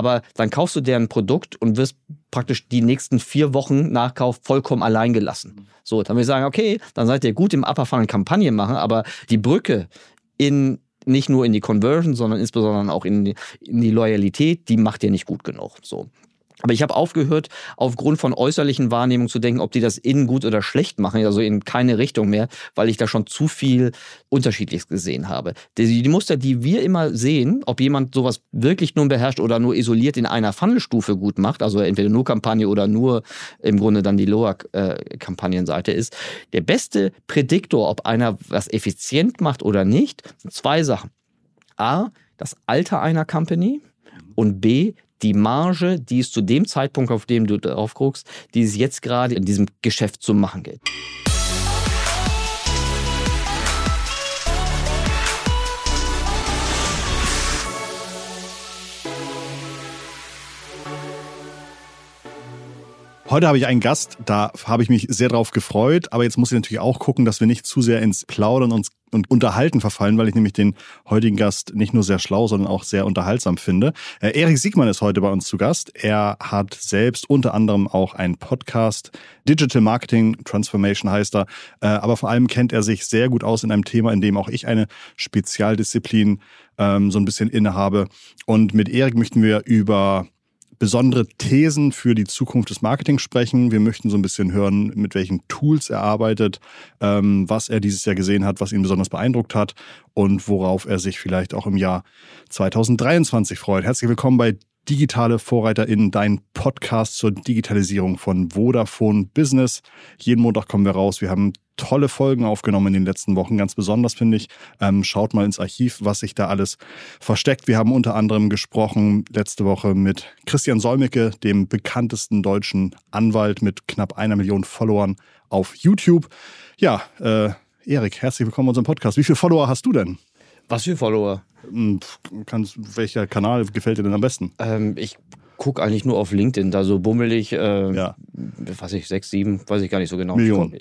aber dann kaufst du deren Produkt und wirst praktisch die nächsten vier Wochen Nachkauf vollkommen allein gelassen. So, dann will ich sagen, okay, dann seid ihr gut im Upper Funnel Kampagnen machen, aber die Brücke in nicht nur in die Conversion, sondern insbesondere auch in die, in die Loyalität, die macht ihr nicht gut genug. So. Aber ich habe aufgehört, aufgrund von äußerlichen Wahrnehmungen zu denken, ob die das innen gut oder schlecht machen, also in keine Richtung mehr, weil ich da schon zu viel Unterschiedliches gesehen habe. Die, Muster, die wir immer sehen, ob jemand sowas wirklich nur beherrscht oder nur isoliert in einer Funnelstufe gut macht, also entweder nur Kampagne oder nur im Grunde dann die Lower-Kampagnenseite ist, der beste Prädiktor, ob einer was effizient macht oder nicht, sind zwei Sachen. A, das Alter einer Company und B, die Marge, die es zu dem Zeitpunkt, auf dem du drauf guckst, die es jetzt gerade in diesem Geschäft zu machen gilt. Heute habe ich einen Gast, da habe ich mich sehr drauf gefreut, aber jetzt muss ich natürlich auch gucken, dass wir nicht zu sehr ins Plaudern und, und Unterhalten verfallen, weil ich nämlich den heutigen Gast nicht nur sehr schlau, sondern auch sehr unterhaltsam finde. Äh, Erik Siegmann ist heute bei uns zu Gast. Er hat selbst unter anderem auch einen Podcast, Digital Marketing Transformation heißt er, äh, aber vor allem kennt er sich sehr gut aus in einem Thema, in dem auch ich eine Spezialdisziplin ähm, so ein bisschen innehabe. Und mit Erik möchten wir über besondere Thesen für die Zukunft des Marketings sprechen. Wir möchten so ein bisschen hören, mit welchen Tools er arbeitet, ähm, was er dieses Jahr gesehen hat, was ihn besonders beeindruckt hat und worauf er sich vielleicht auch im Jahr 2023 freut. Herzlich willkommen bei digitale VorreiterInnen, dein Podcast zur Digitalisierung von Vodafone Business. Jeden Montag kommen wir raus. Wir haben tolle Folgen aufgenommen in den letzten Wochen. Ganz besonders finde ich. Ähm, schaut mal ins Archiv, was sich da alles versteckt. Wir haben unter anderem gesprochen letzte Woche mit Christian Solmecke, dem bekanntesten deutschen Anwalt mit knapp einer Million Followern auf YouTube. Ja, äh, Erik, herzlich willkommen in unserem Podcast. Wie viele Follower hast du denn? Was für Follower? Hm, kannst, welcher Kanal gefällt dir denn am besten? Ähm, ich gucke eigentlich nur auf LinkedIn, da so bummelig, äh, ja. was ich, sechs, sieben, weiß ich gar nicht so genau. Millionen.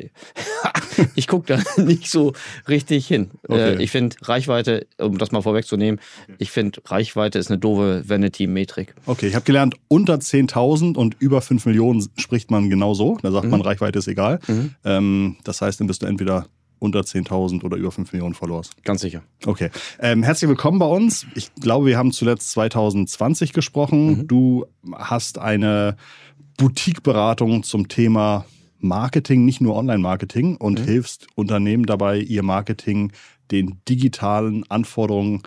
ich gucke da nicht so richtig hin. Äh, okay. Äh, ich finde Reichweite, um das mal vorwegzunehmen, ich finde Reichweite ist eine doofe Vanity-Metrik. Okay, ich habe gelernt, unter 10.000 und über 5 Millionen spricht man genauso. Da sagt mhm. man, Reichweite ist egal. Mhm. Ähm, das heißt, dann bist du entweder unter 10.000 oder über 5 Millionen Followers. Ganz sicher. Okay. Ähm, herzlich willkommen bei uns. Ich glaube, wir haben zuletzt 2020 gesprochen. Mhm. Du hast eine Boutique-Beratung zum Thema Marketing, nicht nur Online-Marketing und mhm. hilfst Unternehmen dabei, ihr Marketing den digitalen Anforderungen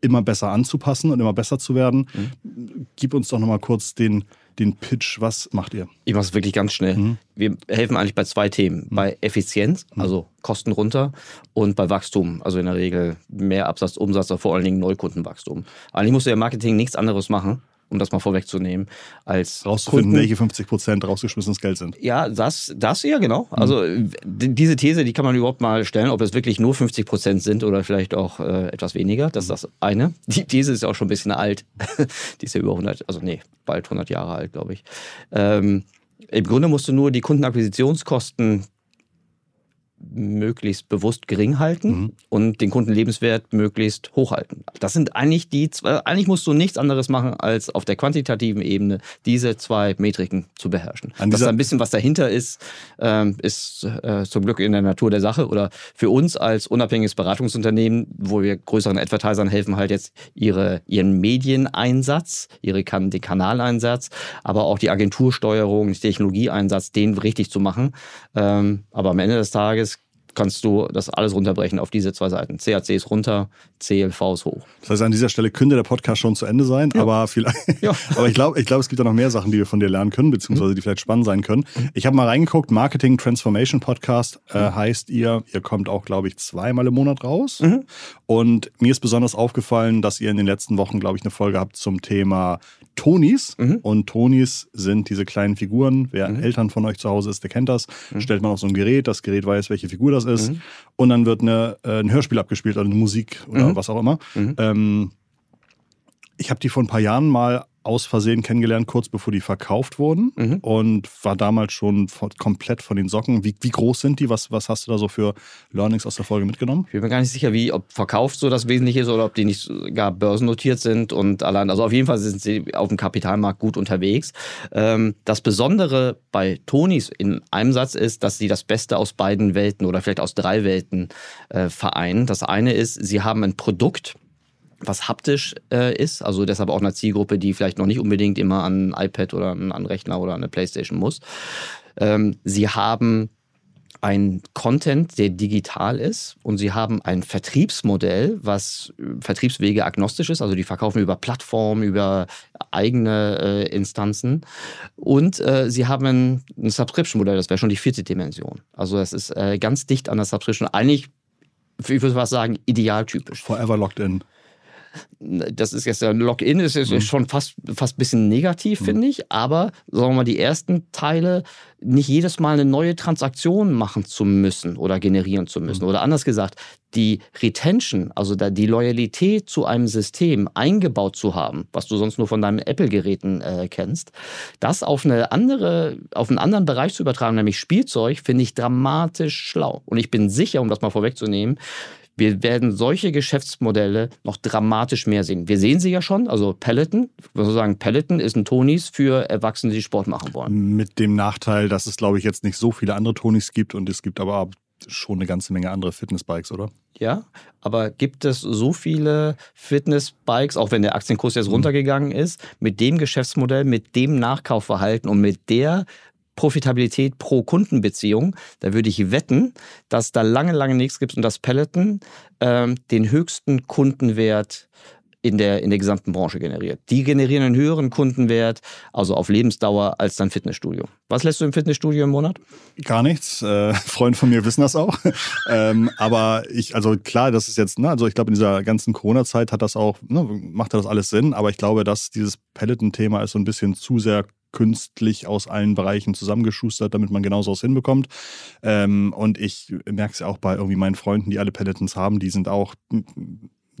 immer besser anzupassen und immer besser zu werden. Mhm. Gib uns doch nochmal kurz den den Pitch. Was macht ihr? Ich mache es wirklich ganz schnell. Mhm. Wir helfen eigentlich bei zwei Themen. Mhm. Bei Effizienz, mhm. also Kosten runter, und bei Wachstum, also in der Regel mehr Absatz, Umsatz, aber vor allen Dingen Neukundenwachstum. Eigentlich musst du ja Marketing nichts anderes machen, um das mal vorwegzunehmen, als rauszufinden, Kunden. welche 50 Prozent rausgeschmissenes Geld sind. Ja, das, das ja genau. Mhm. Also diese These, die kann man überhaupt mal stellen, ob es wirklich nur 50 Prozent sind oder vielleicht auch äh, etwas weniger. Das ist das eine. Die These ist ja auch schon ein bisschen alt. die ist ja über 100, also nee, bald 100 Jahre alt, glaube ich. Ähm, Im Grunde musst du nur die Kundenakquisitionskosten möglichst bewusst gering halten mhm. und den Kundenlebenswert möglichst hoch halten. Das sind eigentlich die zwei, eigentlich musst du nichts anderes machen, als auf der quantitativen Ebene diese zwei Metriken zu beherrschen. An Dass da ein bisschen was dahinter ist, ähm, ist äh, zum Glück in der Natur der Sache oder für uns als unabhängiges Beratungsunternehmen, wo wir größeren Advertisern helfen, halt jetzt ihre, ihren Medieneinsatz, ihre kan den Kanaleinsatz, aber auch die Agentursteuerung, den Technologieeinsatz, den richtig zu machen. Ähm, aber am Ende des Tages kannst du das alles runterbrechen auf diese zwei Seiten. CAC ist runter, CLV ist hoch. Das heißt, an dieser Stelle könnte der Podcast schon zu Ende sein, ja. aber vielleicht, ja. aber ich glaube, ich glaube, es gibt da noch mehr Sachen, die wir von dir lernen können, beziehungsweise mhm. die vielleicht spannend sein können. Ich habe mal reingeguckt, Marketing Transformation Podcast äh, mhm. heißt ihr, ihr kommt auch, glaube ich, zweimal im Monat raus. Mhm. Und mir ist besonders aufgefallen, dass ihr in den letzten Wochen, glaube ich, eine Folge habt zum Thema Tonis. Mhm. Und Tonis sind diese kleinen Figuren. Wer mhm. Eltern von euch zu Hause ist, der kennt das. Mhm. Stellt man auf so ein Gerät, das Gerät weiß, welche Figur das ist. Mhm. Und dann wird eine, äh, ein Hörspiel abgespielt oder eine Musik oder mhm. was auch immer. Mhm. Ähm, ich habe die vor ein paar Jahren mal aus Versehen kennengelernt, kurz bevor die verkauft wurden mhm. und war damals schon komplett von den Socken. Wie, wie groß sind die? Was, was hast du da so für Learnings aus der Folge mitgenommen? Ich bin mir gar nicht sicher, wie, ob verkauft so das Wesentliche ist oder ob die nicht gar börsennotiert sind und allein, also auf jeden Fall sind sie auf dem Kapitalmarkt gut unterwegs. Ähm, das Besondere bei Tonis in einem Satz ist, dass sie das Beste aus beiden Welten oder vielleicht aus drei Welten äh, vereinen. Das eine ist, sie haben ein Produkt, was haptisch äh, ist, also deshalb auch eine Zielgruppe, die vielleicht noch nicht unbedingt immer an ein iPad oder an einen Rechner oder an eine Playstation muss. Ähm, sie haben ein Content, der digital ist und sie haben ein Vertriebsmodell, was äh, Vertriebswege agnostisch ist, also die verkaufen über Plattformen, über eigene äh, Instanzen und äh, sie haben ein, Subscription-Modell, das wäre schon die vierte Dimension. Also es ist äh, ganz dicht an der Subscription, eigentlich, ich würde was sagen, idealtypisch. Forever locked in das ist jetzt ein Login, ist, ist mhm. schon fast fast ein bisschen negativ, mhm. finde ich. Aber sagen wir mal, die ersten Teile nicht jedes Mal eine neue Transaktion machen zu müssen oder generieren zu müssen. Mhm. Oder anders gesagt, die Retention, also die Loyalität zu einem System eingebaut zu haben, was du sonst nur von deinen Apple-Geräten äh, kennst, das auf eine andere, auf einen anderen Bereich zu übertragen, nämlich Spielzeug, finde ich dramatisch schlau. Und ich bin sicher, um das mal vorwegzunehmen, wir werden solche Geschäftsmodelle noch dramatisch mehr sehen. Wir sehen sie ja schon, also Peloton, ich würde sagen, Peloton ist ein Tonis für Erwachsene, die Sport machen wollen. Mit dem Nachteil, dass es, glaube ich, jetzt nicht so viele andere Tonis gibt und es gibt aber schon eine ganze Menge andere Fitnessbikes, oder? Ja, aber gibt es so viele Fitnessbikes, auch wenn der Aktienkurs jetzt mhm. runtergegangen ist, mit dem Geschäftsmodell, mit dem Nachkaufverhalten und mit der Profitabilität pro Kundenbeziehung, da würde ich wetten, dass da lange, lange nichts gibt und dass Peloton ähm, den höchsten Kundenwert in der, in der gesamten Branche generiert. Die generieren einen höheren Kundenwert, also auf Lebensdauer, als dein Fitnessstudio. Was lässt du im Fitnessstudio im Monat? Gar nichts. Äh, Freunde von mir wissen das auch. ähm, aber ich, also klar, das ist jetzt, ne, also ich glaube, in dieser ganzen Corona-Zeit hat das auch, ne, macht das alles Sinn, aber ich glaube, dass dieses Peloton-Thema ist so ein bisschen zu sehr künstlich aus allen Bereichen zusammengeschustert, damit man genauso was hinbekommt. Ähm, und ich merke es auch bei irgendwie meinen Freunden, die alle Pelotons haben, die sind auch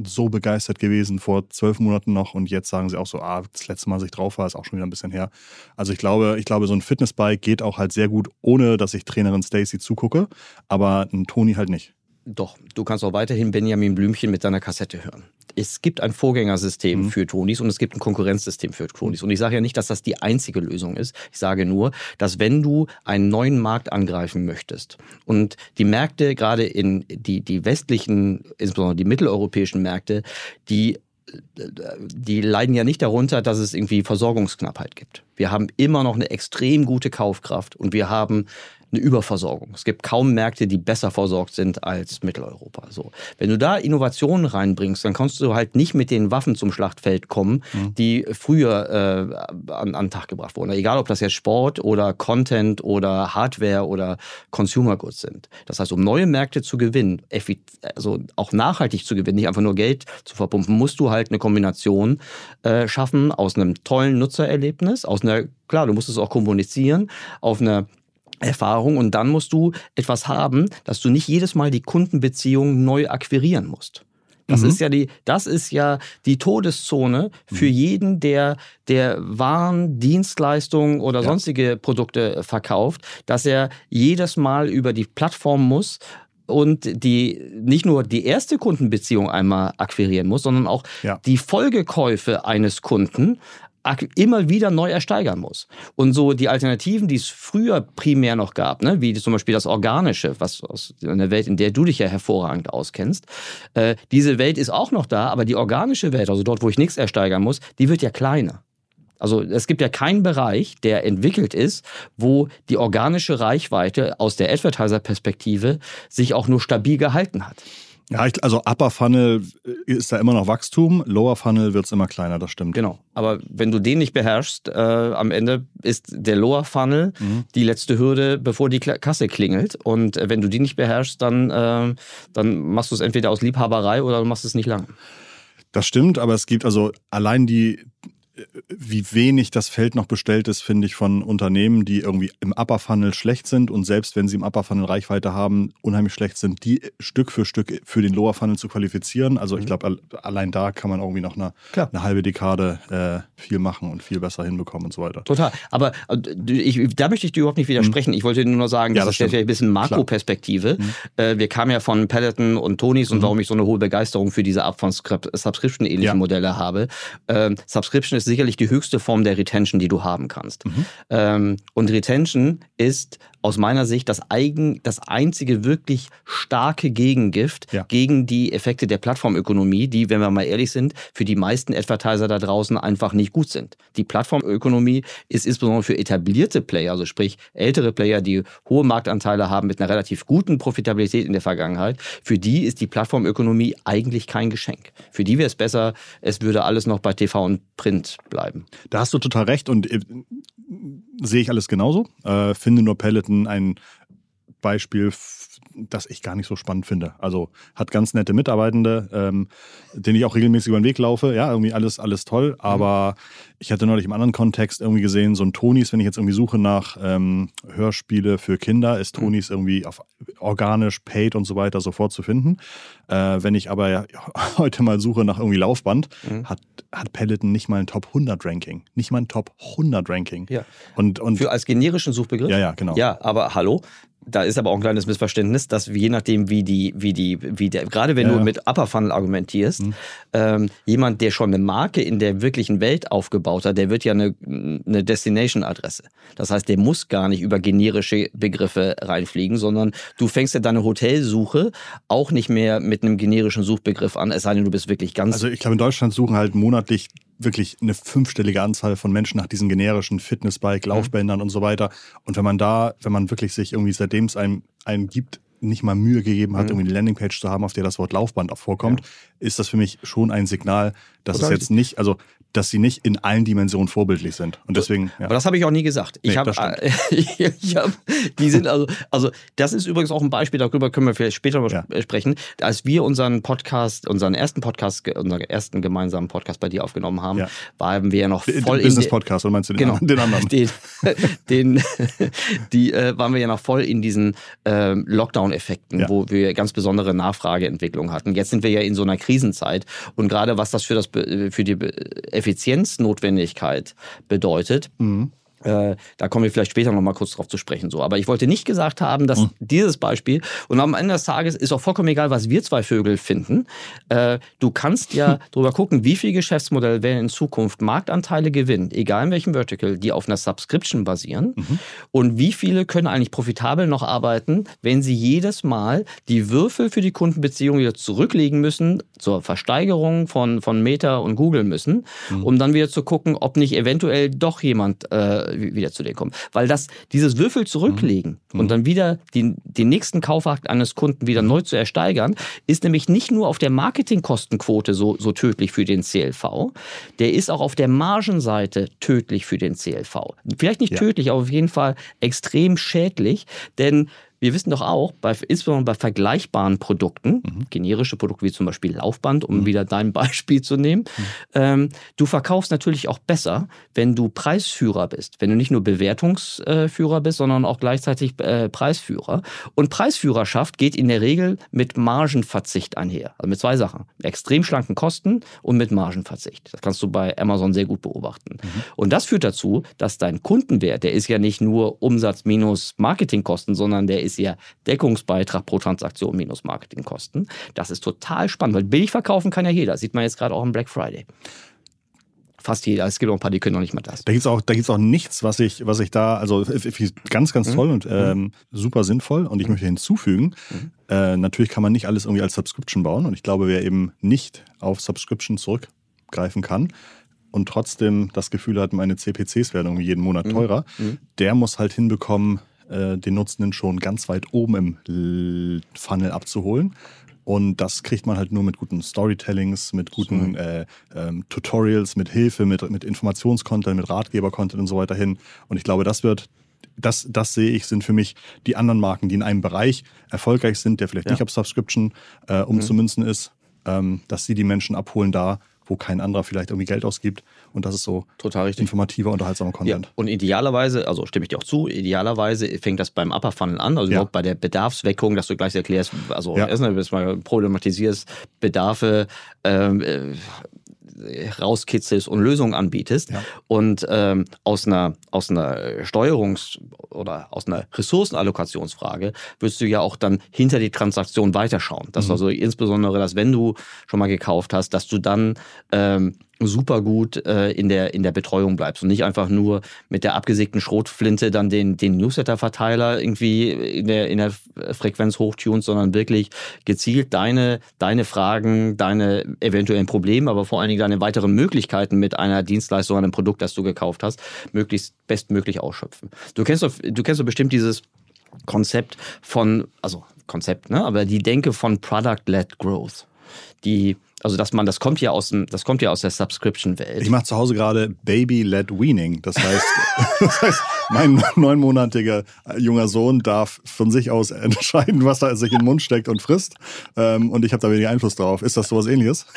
so begeistert gewesen vor zwölf Monaten noch und jetzt sagen sie auch so, ah, das letzte Mal, als ich drauf war, ist auch schon wieder ein bisschen her. Also ich glaube, ich glaube, so ein Fitnessbike geht auch halt sehr gut, ohne dass ich Trainerin Stacy zugucke, aber ein Toni halt nicht. Doch, du kannst auch weiterhin Benjamin Blümchen mit deiner Kassette hören. Es gibt ein Vorgängersystem mhm. für Tonis und es gibt ein Konkurrenzsystem für Tonis. Und ich sage ja nicht, dass das die einzige Lösung ist. Ich sage nur, dass wenn du einen neuen Markt angreifen möchtest und die Märkte, gerade in die, die westlichen, insbesondere die mitteleuropäischen Märkte, die die leiden ja nicht darunter, dass es irgendwie Versorgungsknappheit gibt. Wir haben immer noch eine extrem gute Kaufkraft und wir haben eine Überversorgung. Es gibt kaum Märkte, die besser versorgt sind als Mitteleuropa. So. Wenn du da Innovationen reinbringst, dann kannst du halt nicht mit den Waffen zum Schlachtfeld kommen, mhm. die früher äh, an, an den Tag gebracht wurden. Egal, ob das jetzt Sport oder Content oder Hardware oder Consumer Goods sind. Das heißt, um neue Märkte zu gewinnen, also auch nachhaltig zu gewinnen, nicht einfach nur Geld zu verpumpen, musst du halt eine Kombination äh, schaffen aus einem tollen Nutzererlebnis, aus einer, klar, du musst es auch kommunizieren, auf einer Erfahrung und dann musst du etwas haben, dass du nicht jedes Mal die Kundenbeziehung neu akquirieren musst. Das mhm. ist ja die, das ist ja die Todeszone für mhm. jeden, der, der Waren, Dienstleistungen oder ja. sonstige Produkte verkauft, dass er jedes Mal über die Plattform muss und die nicht nur die erste Kundenbeziehung einmal akquirieren muss, sondern auch ja. die Folgekäufe eines Kunden immer wieder neu ersteigern muss. Und so die Alternativen, die es früher primär noch gab, ne, wie zum Beispiel das Organische, was aus einer Welt, in der du dich ja hervorragend auskennst, äh, diese Welt ist auch noch da, aber die organische Welt, also dort, wo ich nichts ersteigern muss, die wird ja kleiner. Also es gibt ja keinen Bereich, der entwickelt ist, wo die organische Reichweite aus der Advertiser-Perspektive sich auch nur stabil gehalten hat. Ja, ich, also Upper Funnel ist da immer noch Wachstum, Lower Funnel wird es immer kleiner, das stimmt. Genau, aber wenn du den nicht beherrschst, äh, am Ende ist der Lower Funnel mhm. die letzte Hürde, bevor die Kasse klingelt. Und äh, wenn du die nicht beherrschst, dann, äh, dann machst du es entweder aus Liebhaberei oder du machst es nicht lang. Das stimmt, aber es gibt also allein die wie wenig das Feld noch bestellt ist, finde ich, von Unternehmen, die irgendwie im Upper Funnel schlecht sind und selbst wenn sie im Upper Funnel Reichweite haben, unheimlich schlecht sind, die Stück für Stück für den Lower Funnel zu qualifizieren. Also ich mhm. glaube, allein da kann man irgendwie noch eine, eine halbe Dekade äh, viel machen und viel besser hinbekommen und so weiter. Total. Aber äh, ich, da möchte ich dir überhaupt nicht widersprechen. Mhm. Ich wollte nur noch sagen, das, ja, das ist vielleicht ein bisschen Makroperspektive. Mhm. Äh, wir kamen ja von Peloton und Tonys und mhm. warum ich so eine hohe Begeisterung für diese Art von Subscription-ähnlichen ja. Modelle habe. Ähm, Subscription ist sicherlich die höchste Form der Retention, die du haben kannst. Mhm. Ähm, und Retention ist aus meiner Sicht das, eigen, das einzige wirklich starke Gegengift ja. gegen die Effekte der Plattformökonomie, die, wenn wir mal ehrlich sind, für die meisten Advertiser da draußen einfach nicht gut sind. Die Plattformökonomie ist insbesondere für etablierte Player, also sprich ältere Player, die hohe Marktanteile haben mit einer relativ guten Profitabilität in der Vergangenheit, für die ist die Plattformökonomie eigentlich kein Geschenk. Für die wäre es besser, es würde alles noch bei TV und Print bleiben. Da hast du total recht und äh, sehe ich alles genauso. Äh, finde nur Peloton ein Beispiel, das ich gar nicht so spannend finde. Also hat ganz nette Mitarbeitende, ähm, denen ich auch regelmäßig über den Weg laufe. Ja, irgendwie alles, alles toll. Mhm. Aber ich hatte neulich im anderen Kontext irgendwie gesehen, so ein Tonis, wenn ich jetzt irgendwie suche nach ähm, Hörspiele für Kinder, ist mhm. Tonis irgendwie auf organisch, paid und so weiter sofort zu finden. Äh, wenn ich aber ja, heute mal suche nach irgendwie Laufband, mhm. hat, hat Peloton nicht mal ein Top 100 Ranking. Nicht mal ein Top 100 Ranking. Ja. Und, und Für als generischen Suchbegriff? Ja, ja, genau. Ja, aber hallo, da ist aber auch ein kleines Missverständnis, dass je nachdem, wie die, wie die, wie der, gerade wenn ja, du mit Upper Funnel argumentierst, mhm. ähm, jemand, der schon eine Marke in der wirklichen Welt aufgebaut hat, der wird ja eine, eine Destination-Adresse. Das heißt, der muss gar nicht über generische Begriffe reinfliegen, sondern du fängst ja deine Hotelsuche auch nicht mehr mit einem generischen Suchbegriff an, es sei denn, du bist wirklich ganz. Also ich glaube, in Deutschland suchen halt monatlich wirklich eine fünfstellige Anzahl von Menschen nach diesen generischen Fitnessbike, mhm. Laufbändern mhm. und so weiter. Und wenn man da, wenn man wirklich sich irgendwie seitdem es einem, einem gibt, nicht mal Mühe gegeben hat, mhm. irgendwie eine Landingpage zu haben, auf der das Wort Laufband auch vorkommt, ja. ist das für mich schon ein Signal, dass Total. es jetzt nicht, also dass sie nicht in allen Dimensionen vorbildlich sind. Und deswegen. Ja. Aber das habe ich auch nie gesagt. Ich nee, habe, ich hab, die sind also, also das ist übrigens auch ein Beispiel. Darüber können wir vielleicht später ja. sprechen. Als wir unseren Podcast, unseren ersten Podcast, unseren ersten gemeinsamen Podcast bei dir aufgenommen haben, ja. waren wir ja noch voll den Business Podcast. Oder meinst du den, genau, den anderen? Den, den die äh, waren wir ja noch voll in diesen äh, Lockdown-Effekten, wo wir ganz besondere Nachfrageentwicklung hatten. Jetzt sind wir ja in so einer Krisenzeit und gerade was das für das für die Effizienznotwendigkeit bedeutet. Mhm. Äh, da kommen wir vielleicht später noch mal kurz drauf zu sprechen. So. Aber ich wollte nicht gesagt haben, dass mhm. dieses Beispiel, und am Ende des Tages ist auch vollkommen egal, was wir zwei Vögel finden. Äh, du kannst ja drüber gucken, wie viele Geschäftsmodelle werden in Zukunft Marktanteile gewinnen, egal in welchem Vertical, die auf einer Subscription basieren. Mhm. Und wie viele können eigentlich profitabel noch arbeiten, wenn sie jedes Mal die Würfel für die Kundenbeziehung wieder zurücklegen müssen, zur Versteigerung von, von Meta und Google müssen, mhm. um dann wieder zu gucken, ob nicht eventuell doch jemand äh, wieder zu dir kommen. Weil das, dieses Würfel zurücklegen mhm. und dann wieder den, den nächsten Kaufakt eines Kunden wieder neu zu ersteigern, ist nämlich nicht nur auf der Marketingkostenquote so, so tödlich für den CLV, der ist auch auf der Margenseite tödlich für den CLV. Vielleicht nicht ja. tödlich, aber auf jeden Fall extrem schädlich, denn wir wissen doch auch, bei, insbesondere bei vergleichbaren Produkten, mhm. generische Produkte wie zum Beispiel Laufband, um mhm. wieder dein Beispiel zu nehmen, mhm. ähm, du verkaufst natürlich auch besser, wenn du Preisführer bist. Wenn du nicht nur Bewertungsführer bist, sondern auch gleichzeitig äh, Preisführer. Und Preisführerschaft geht in der Regel mit Margenverzicht einher. Also mit zwei Sachen. Extrem schlanken Kosten und mit Margenverzicht. Das kannst du bei Amazon sehr gut beobachten. Mhm. Und das führt dazu, dass dein Kundenwert, der ist ja nicht nur Umsatz minus Marketingkosten, sondern der ist ist ja Deckungsbeitrag pro Transaktion minus Marketingkosten. Das ist total spannend, weil billig verkaufen kann ja jeder. Sieht man jetzt gerade auch am Black Friday fast jeder. Es gibt auch ein paar, die können noch nicht mal das. Da gibt es auch, auch nichts, was ich, was ich da, also ganz, ganz mhm. toll und ähm, mhm. super sinnvoll. Und ich möchte hinzufügen, mhm. äh, natürlich kann man nicht alles irgendwie als Subscription bauen. Und ich glaube, wer eben nicht auf Subscription zurückgreifen kann und trotzdem das Gefühl hat, meine CPCs werden irgendwie jeden Monat mhm. teurer, mhm. der muss halt hinbekommen, äh, den Nutzenden schon ganz weit oben im Funnel abzuholen. Und das kriegt man halt nur mit guten Storytellings, mit guten äh, ähm, Tutorials, mit Hilfe, mit, mit Informationscontent, mit Ratgeber-Content und so weiter hin. Und ich glaube, das wird, das, das sehe ich, sind für mich die anderen Marken, die in einem Bereich erfolgreich sind, der vielleicht ja. nicht auf Subscription äh, umzumünzen mhm. ist, ähm, dass sie die Menschen abholen da, wo kein anderer vielleicht irgendwie Geld ausgibt. Und das ist so Total richtig. informativer, unterhaltsamer Ja, Content. und idealerweise, also stimme ich dir auch zu, idealerweise fängt das beim Upper Funnel an, also Ja. überhaupt bei der Bedarfsweckung, dass du gleich erklärst, also Ja. erstmal mal problematisierst, Bedarfe ähm, äh, rauskitzelst und Lösungen anbietest Ja. und ähm, aus einer aus einer Steuerungs- oder aus einer Ressourcenallokationsfrage wirst du ja auch dann hinter die Transaktion weiterschauen. Das Mhm. also insbesondere, dass wenn du schon mal gekauft hast, dass du dann ähm, super gut äh, in, der, in der Betreuung bleibst und nicht einfach nur mit der abgesägten Schrotflinte dann den, den Newsletter-Verteiler irgendwie in der, in der Frequenz hochtunst, sondern wirklich gezielt deine, deine Fragen, deine eventuellen Probleme, aber vor allen Dingen deine weiteren Möglichkeiten mit einer Dienstleistung, einem Produkt, das du gekauft hast, möglichst bestmöglich ausschöpfen. Du kennst doch, du kennst doch bestimmt dieses Konzept von, also Konzept, ne? aber die Denke von Product-led Growth. Die, also dass man, das kommt ja aus dem, das kommt ja aus der Subscription-Welt. Ich mache zu Hause gerade Baby-led Weaning. Das heißt, das heißt, mein neunmonatiger junger Sohn darf von sich aus entscheiden, was er sich in den Mund steckt und frisst. Ähm, und ich habe da weniger Einfluss drauf. Ist das sowas ähnliches?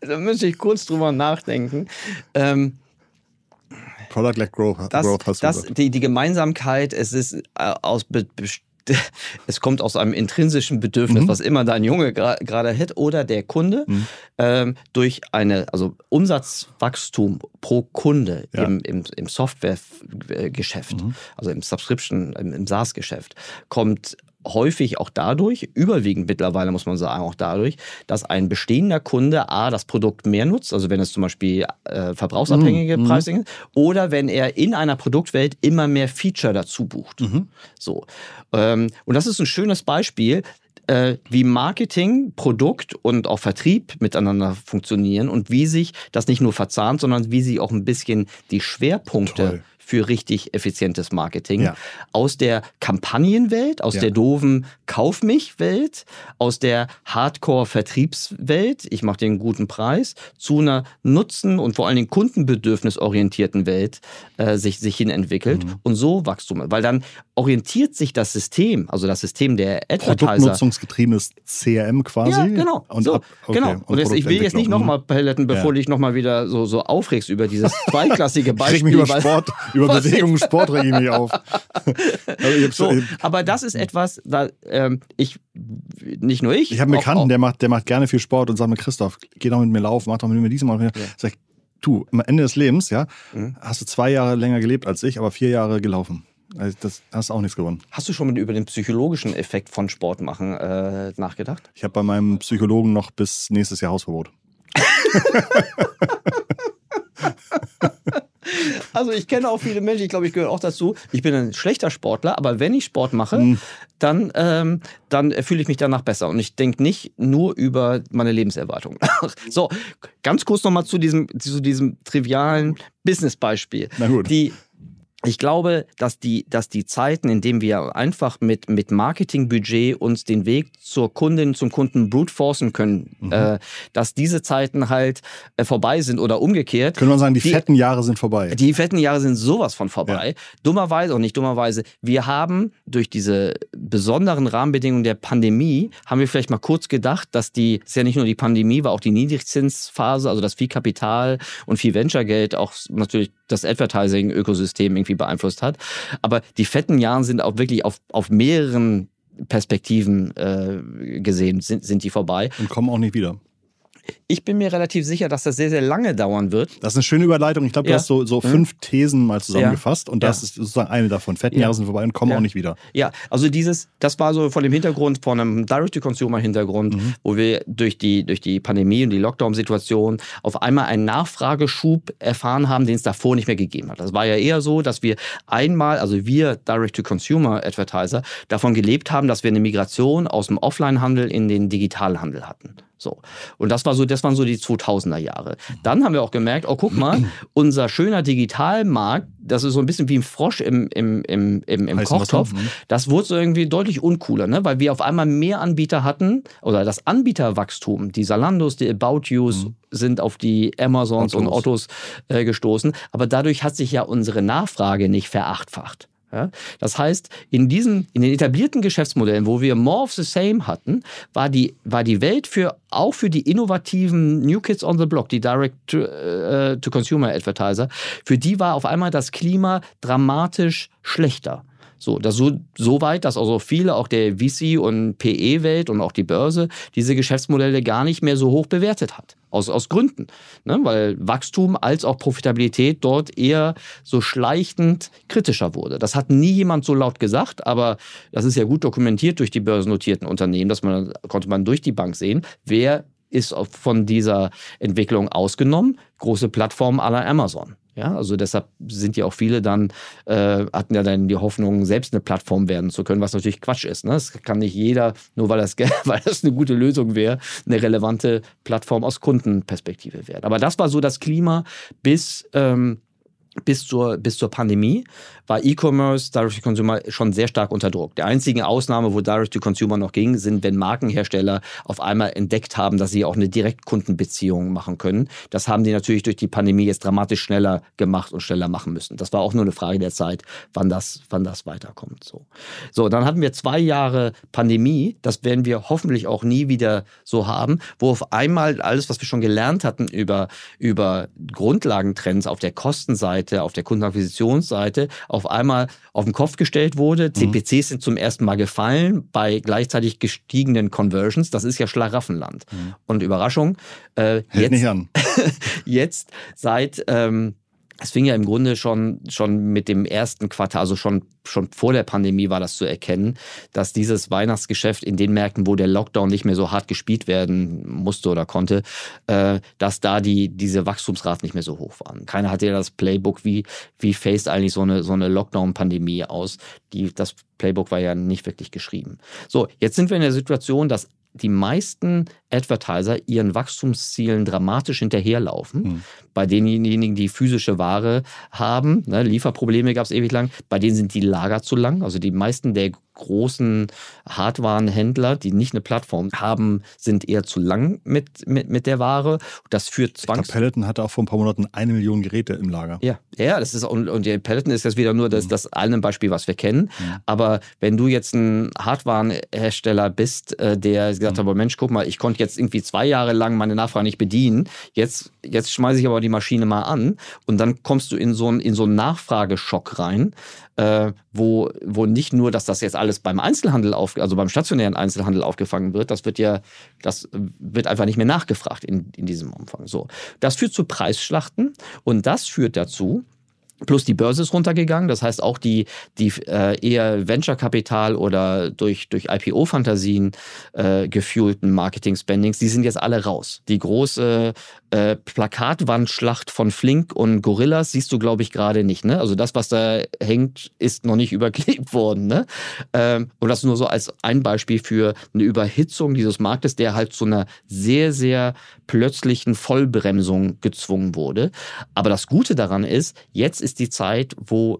Da müsste ich kurz drüber nachdenken. Ähm, Product-led Growth, das, Growth hast du das, die, die Gemeinsamkeit, es ist äh, aus be, es kommt aus einem intrinsischen Bedürfnis, Mhm. was immer dein Junge gra- gerade hat oder der Kunde Mhm. ähm, durch eine also Umsatzwachstum pro Kunde Ja. im, im, im Softwaregeschäft, Mhm. also im Subscription, im, im SaaS-Geschäft, kommt häufig auch dadurch, überwiegend mittlerweile muss man sagen, auch dadurch, dass ein bestehender Kunde A, das Produkt mehr nutzt, also wenn es zum Beispiel äh, verbrauchsabhängige Mhm. Pricing ist, oder wenn er in einer Produktwelt immer mehr Feature dazu bucht. Mhm. So. Ähm, und das ist ein schönes Beispiel, äh, wie Marketing, Produkt und auch Vertrieb miteinander funktionieren und wie sich das nicht nur verzahnt, sondern wie sie auch ein bisschen die Schwerpunkte Toll. Für richtig effizientes Marketing Ja. aus der Kampagnenwelt, aus Ja. der doofen Kauf mich-Welt, aus der Hardcore-Vertriebswelt, ich mache dir einen guten Preis, zu einer Nutzen- und vor allen Dingen kundenbedürfnisorientierten Welt äh, sich, sich hin entwickelt Mhm. und so Wachstum. Weil dann orientiert sich das System, also das System der Advertiser. Produktnutzungsgetriebenes CRM quasi. Ja, genau. Und so, ab, okay. genau. Und, jetzt, ich will jetzt nicht nochmal paletten, bevor Ja. du dich nochmal wieder so, so aufregst über dieses zweiklassige Ich Beispiel. reg mich über Sport, über Bewegung, Sport reg ich mich auf. Also hab's- So, aber das ist etwas, da ähm, ich, nicht nur ich. Ich habe einen Bekannten, auch- der macht, der macht gerne viel Sport und sagt mir, Christoph, geh doch mit mir laufen, mach doch mit mir mit mir. Sag du, am Ende des Lebens, ja, Mhm. hast du zwei Jahre länger gelebt als ich, aber vier Jahre gelaufen. Also das hast du auch nichts gewonnen. Hast du schon mal über den psychologischen Effekt von Sport machen äh, nachgedacht? Ich habe bei meinem Psychologen noch bis nächstes Jahr Hausverbot. Also ich kenne auch viele Menschen, ich glaube, ich gehöre auch dazu. Ich bin ein schlechter Sportler, aber wenn ich Sport mache, Hm. dann, ähm, dann fühle ich mich danach besser. Und ich denke nicht nur über meine Lebenserwartung. so, ganz kurz nochmal zu diesem, zu diesem trivialen Business-Beispiel. Na gut. Die, ich glaube, dass die, dass die Zeiten, in denen wir einfach mit, mit Marketingbudget uns den Weg zur Kundin, zum Kunden brute forcen können, Mhm. äh, dass diese Zeiten halt äh, vorbei sind oder umgekehrt. Können wir sagen, die, Die- fetten Jahre sind vorbei. Die fetten Jahre sind sowas von vorbei. Dummerweise, und nicht dummerweise, wir haben durch diese besonderen Rahmenbedingungen der Pandemie, haben wir vielleicht mal kurz gedacht, dass die, es ist ja nicht nur die Pandemie, war auch die Niedrigzinsphase, also dass viel Kapital und viel Venture-Geld auch natürlich das Advertising-Ökosystem irgendwie beeinflusst hat. Aber die fetten Jahre sind auch wirklich auf, auf mehreren Perspektiven äh, gesehen, sind, sind die vorbei. Und kommen auch nicht wieder. Ich bin mir relativ sicher, dass das sehr, sehr lange dauern wird. Das ist eine schöne Überleitung. Ich glaube, du Ja. hast so, so Mhm. fünf Thesen mal zusammengefasst und das ist sozusagen eine davon. Fetten Ja. Jahre sind vorbei und kommen auch nicht wieder. Ja, also dieses, das war so von dem Hintergrund, von einem Direct-to-Consumer-Hintergrund, Mhm. wo wir durch die, durch die Pandemie und die Lockdown-Situation auf einmal einen Nachfrageschub erfahren haben, den es davor nicht mehr gegeben hat. Das war ja eher so, dass wir einmal, also wir Direct-to-Consumer-Advertiser, davon gelebt haben, dass wir eine Migration aus dem Offline-Handel in den Digitalhandel hatten. So. Und das war so, das waren so die 2000er Jahre. Dann haben wir auch gemerkt, oh, guck mal, unser schöner Digitalmarkt, das ist so ein bisschen wie ein Frosch im, im, im, im, im? Kochtopf. Mhm. Das wurde so irgendwie deutlich uncooler, ne? weil wir auf einmal mehr Anbieter hatten oder das Anbieterwachstum, die Salandos, die About Yous sind auf die Amazons und Ottos. Ottos äh, gestoßen, aber dadurch hat sich ja unsere Nachfrage nicht verachtfacht. Ja? Das heißt, in diesen, in den etablierten Geschäftsmodellen, wo wir more of the same hatten, war die, war die Welt für, auch für die innovativen New Kids on the Block, die Direct-to-Consumer äh, Advertiser, für die war auf einmal das Klima dramatisch schlechter. So, das so, so weit, dass also viele, auch der VC- und PE-Welt und auch die Börse, diese Geschäftsmodelle gar nicht mehr so hoch bewertet hat. Aus, aus Gründen. Ne? Weil Wachstum als auch Profitabilität dort eher so schleichend kritischer wurde. Das hat nie jemand so laut gesagt, aber das ist ja gut dokumentiert durch die börsennotierten Unternehmen, dass man, konnte man durch die Bank sehen, wer ist von dieser Entwicklung ausgenommen. Große Plattformen aller Amazon. Ja, also deshalb sind ja auch viele dann, äh, hatten ja dann die Hoffnung, selbst eine Plattform werden zu können, was natürlich Quatsch ist. Ne? Das kann nicht jeder, nur weil das, weil das eine gute Lösung wäre, eine relevante Plattform aus Kundenperspektive werden. Aber das war so das Klima bis ähm, bis zur, bis zur Pandemie war E-Commerce, Direct-to-Consumer schon sehr stark unter Druck. Die einzigen Ausnahme, wo Direct-to-Consumer noch ging, sind, wenn Markenhersteller auf einmal entdeckt haben, dass sie auch eine Direktkundenbeziehung machen können. Das haben die natürlich durch die Pandemie jetzt dramatisch schneller gemacht und schneller machen müssen. Das war auch nur eine Frage der Zeit, wann das, wann das weiterkommt. So. so, dann hatten wir zwei Jahre Pandemie. Das werden wir hoffentlich auch nie wieder so haben, wo auf einmal alles, was wir schon gelernt hatten über, über Grundlagentrends auf der Kostenseite, auf der Kundenakquisitionsseite, auf einmal auf den Kopf gestellt wurde. Mhm. CPCs sind zum ersten Mal gefallen bei gleichzeitig gestiegenen Conversions. Das ist ja Schlaraffenland. Mhm. Und Überraschung, äh, jetzt, nicht an. jetzt seit ähm, es fing ja im Grunde schon, schon mit dem ersten Quartal, also schon, schon vor der Pandemie war das zu erkennen, dass dieses Weihnachtsgeschäft in den Märkten, wo der Lockdown nicht mehr so hart gespielt werden musste oder konnte, äh, dass da die, diese Wachstumsraten nicht mehr so hoch waren. Keiner hatte ja das Playbook, wie, wie faced eigentlich so eine, so eine Lockdown-Pandemie aus. Die, das Playbook war ja nicht wirklich geschrieben. So, jetzt sind wir in der Situation, dass die meisten Advertiser ihren Wachstumszielen dramatisch hinterherlaufen. Mhm. Bei denjenigen, die physische Ware haben, ne, Lieferprobleme gab es ewig lang, bei denen sind die Lager zu lang. Also die meisten der großen Hardwarenhändler, die nicht eine Plattform haben, sind eher zu lang mit, mit, mit der Ware. Das führt zwangs... Ich Peloton hatte auch vor ein paar Monaten eine Million Geräte im Lager. Ja, ja das ist, und, und der Peloton ist jetzt wieder nur das, mhm. das eine Beispiel, was wir kennen. Mhm. Aber wenn du jetzt ein Hardwarenhersteller bist, äh, der gesagt hat, mhm. aber Mensch, guck mal, ich konnte jetzt irgendwie zwei Jahre lang meine Nachfrage nicht bedienen. Jetzt, jetzt schmeiße ich aber die Maschine mal an und dann kommst du in so einen, in so einen Nachfrageschock rein, äh, wo, wo nicht nur, dass das jetzt alles beim Einzelhandel auf, also beim stationären Einzelhandel aufgefangen wird, das wird ja, das wird einfach nicht mehr nachgefragt in, in diesem Umfang. So. Das führt zu Preisschlachten und das führt dazu, Plus die Börse ist runtergegangen, das heißt auch die, die äh, eher Venture-Kapital oder durch, durch IPO-Fantasien äh, gefuelten Marketing-Spendings, die sind jetzt alle raus. Die große äh, Plakatwandschlacht von Flink und Gorillas siehst du, glaube ich, gerade nicht. Ne? Also das, was da hängt, ist noch nicht überklebt worden. Ne? Ähm, und das nur so als ein Beispiel für eine Überhitzung dieses Marktes, der halt zu einer sehr, sehr plötzlichen Vollbremsung gezwungen wurde. Aber das Gute daran ist, jetzt ist die Zeit, wo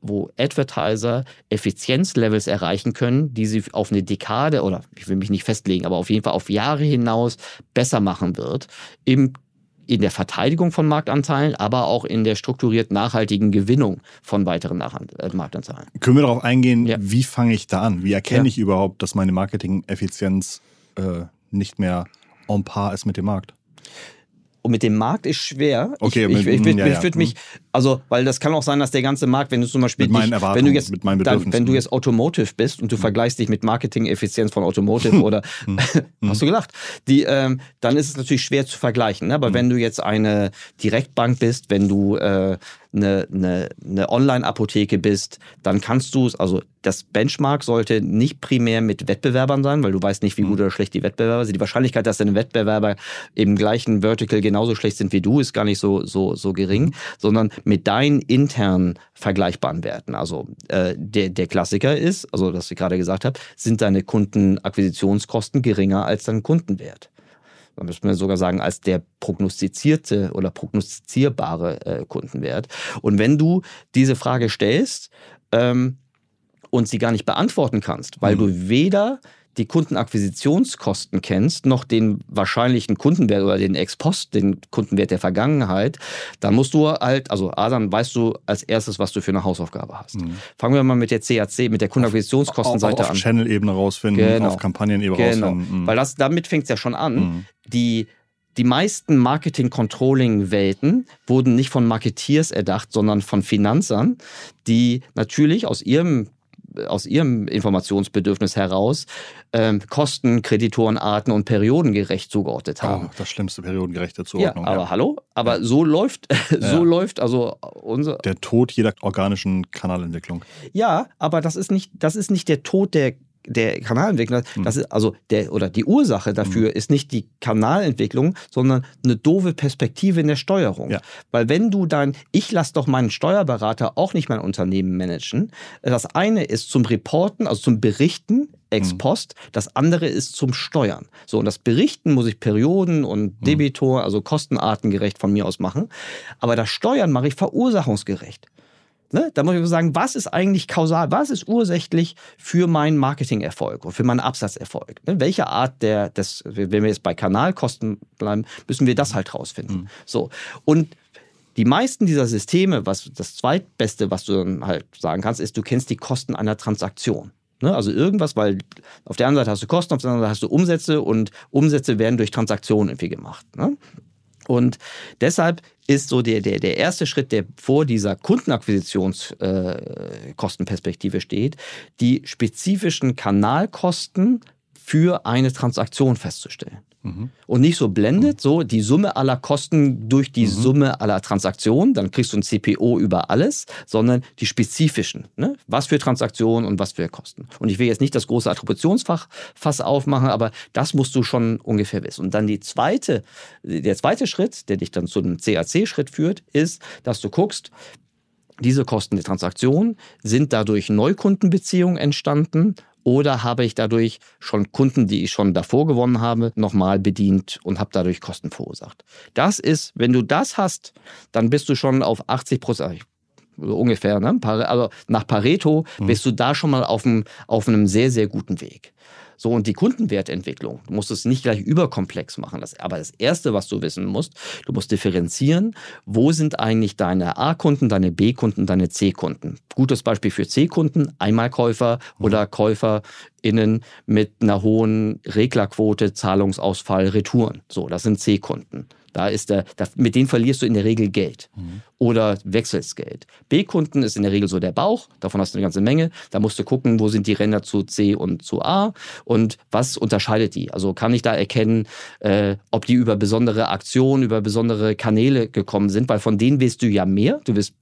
wo Advertiser Effizienzlevels erreichen können, die sie auf eine Dekade oder ich will mich nicht festlegen, aber auf jeden Fall auf Jahre hinaus besser machen wird im in der Verteidigung von Marktanteilen, aber auch in der strukturiert nachhaltigen Gewinnung von weiteren äh, Marktanteilen. Können wir darauf eingehen, ja. wie fange ich da an? Wie erkenne ja. ich überhaupt, dass meine Marketing-Effizienz äh, nicht mehr en par ist mit dem Markt? Und mit dem Markt ist schwer. Okay, ich, ich, ich, ich, ja, ich würde mich, also, weil das kann auch sein, dass der ganze Markt, wenn du zum Beispiel, mit meinen dich, wenn du jetzt, dann, wenn du jetzt Automotive bist und du mhm. vergleichst dich mit Marketing-Effizienz von Automotive oder, mhm. hast du gelacht, die, ähm, dann ist es natürlich schwer zu vergleichen. Ne? Aber mhm. wenn du jetzt eine Direktbank bist, wenn du äh, eine, eine, eine Online-Apotheke bist, dann kannst du es, also das Benchmark sollte nicht primär mit Wettbewerbern sein, weil du weißt nicht, wie gut mhm. oder schlecht die Wettbewerber sind. Die Wahrscheinlichkeit, dass deine Wettbewerber im gleichen Vertical genauso schlecht sind wie du, ist gar nicht so, so, so gering, mhm. sondern mit deinen internen vergleichbaren Werten. Also äh, der, der Klassiker ist, also das ich gerade gesagt habe, sind deine Kundenakquisitionskosten geringer als dein Kundenwert man müsste sogar sagen, als der prognostizierte oder prognostizierbare äh, Kundenwert. Und wenn du diese Frage stellst ähm, und sie gar nicht beantworten kannst, weil mhm. du weder die Kundenakquisitionskosten kennst, noch den wahrscheinlichen Kundenwert oder den Ex-Post, den Kundenwert der Vergangenheit, dann musst du halt, also A, dann weißt du als erstes, was du für eine Hausaufgabe hast. Mhm. Fangen wir mal mit der CAC, mit der Kundenakquisitionskostenseite an. Auf Channel-Ebene rausfinden, genau. auf Kampagnen-Ebene genau. rausfinden. Mhm. Weil das, damit fängt es ja schon an. Mhm. Die die meisten Marketing-Controlling-Welten wurden nicht von Marketeers erdacht, sondern von Finanzern, die natürlich aus ihrem aus ihrem Informationsbedürfnis heraus ähm, Kosten, Kreditorenarten und periodengerecht zugeordnet haben. Oh, das schlimmste periodengerechte Zuordnung. Ja, aber ja. hallo, aber ja. so läuft so ja. läuft also unser der Tod jeder organischen Kanalentwicklung. Ja, aber das ist nicht das ist nicht der Tod der der Kanalentwickler, mhm. das ist also der oder die Ursache dafür mhm. ist nicht die Kanalentwicklung, sondern eine doofe Perspektive in der Steuerung. Ja. Weil wenn du dann, ich lasse doch meinen Steuerberater auch nicht mein Unternehmen managen. Das eine ist zum Reporten, also zum Berichten ex mhm. post. Das andere ist zum Steuern. So, und das Berichten muss ich Perioden und. Debitor, also kostenartengerecht von mir aus machen. Aber das Steuern mache ich verursachungsgerecht. Ne? Da muss ich sagen, was ist eigentlich kausal, was ist ursächlich für meinen Marketingerfolg und für meinen Absatzerfolg? Ne? Welche Art der, des, wenn wir jetzt bei Kanalkosten bleiben, müssen wir das halt rausfinden. Mhm. So. Und die meisten dieser Systeme, was das zweitbeste, was du dann halt sagen kannst, ist, du kennst die Kosten einer Transaktion. Ne? Also irgendwas, weil auf der einen Seite hast du Kosten, auf der anderen Seite hast du Umsätze und Umsätze werden durch Transaktionen irgendwie gemacht. Ne? Und deshalb ist so der, der, der erste Schritt, der vor dieser Kundenakquisitionskostenperspektive äh, steht, die spezifischen Kanalkosten für eine Transaktion festzustellen. Mhm. Und nicht so blendet, mhm. so die Summe aller Kosten durch die mhm. Summe aller Transaktionen, dann kriegst du ein CPO über alles, sondern die spezifischen. Ne? Was für Transaktionen und was für Kosten. Und ich will jetzt nicht das große Attributionsfach Fass aufmachen, aber das musst du schon ungefähr wissen. Und dann die zweite, der zweite Schritt, der dich dann zu einem CAC-Schritt führt, ist, dass du guckst, diese Kosten der Transaktion sind dadurch Neukundenbeziehungen entstanden oder habe ich dadurch schon Kunden, die ich schon davor gewonnen habe, nochmal bedient und habe dadurch Kosten verursacht? Das ist, wenn du das hast, dann bist du schon auf 80 Prozent, so ungefähr, ne? also nach Pareto mhm. bist du da schon mal auf einem, auf einem sehr, sehr guten Weg. So, und die Kundenwertentwicklung, du musst es nicht gleich überkomplex machen. Das, aber das Erste, was du wissen musst, du musst differenzieren, wo sind eigentlich deine A-Kunden, deine B-Kunden, deine C-Kunden. Gutes Beispiel für C-Kunden, Einmalkäufer mhm. oder KäuferInnen mit einer hohen Reglerquote, Zahlungsausfall, Retouren. So, das sind C-Kunden. Da ist der, da, mit denen verlierst du in der Regel Geld mhm. oder wechselst Geld. B-Kunden ist in der Regel so der Bauch, davon hast du eine ganze Menge. Da musst du gucken, wo sind die Ränder zu C und zu A und was unterscheidet die. Also kann ich da erkennen, äh, ob die über besondere Aktionen, über besondere Kanäle gekommen sind, weil von denen willst du ja mehr. Du willst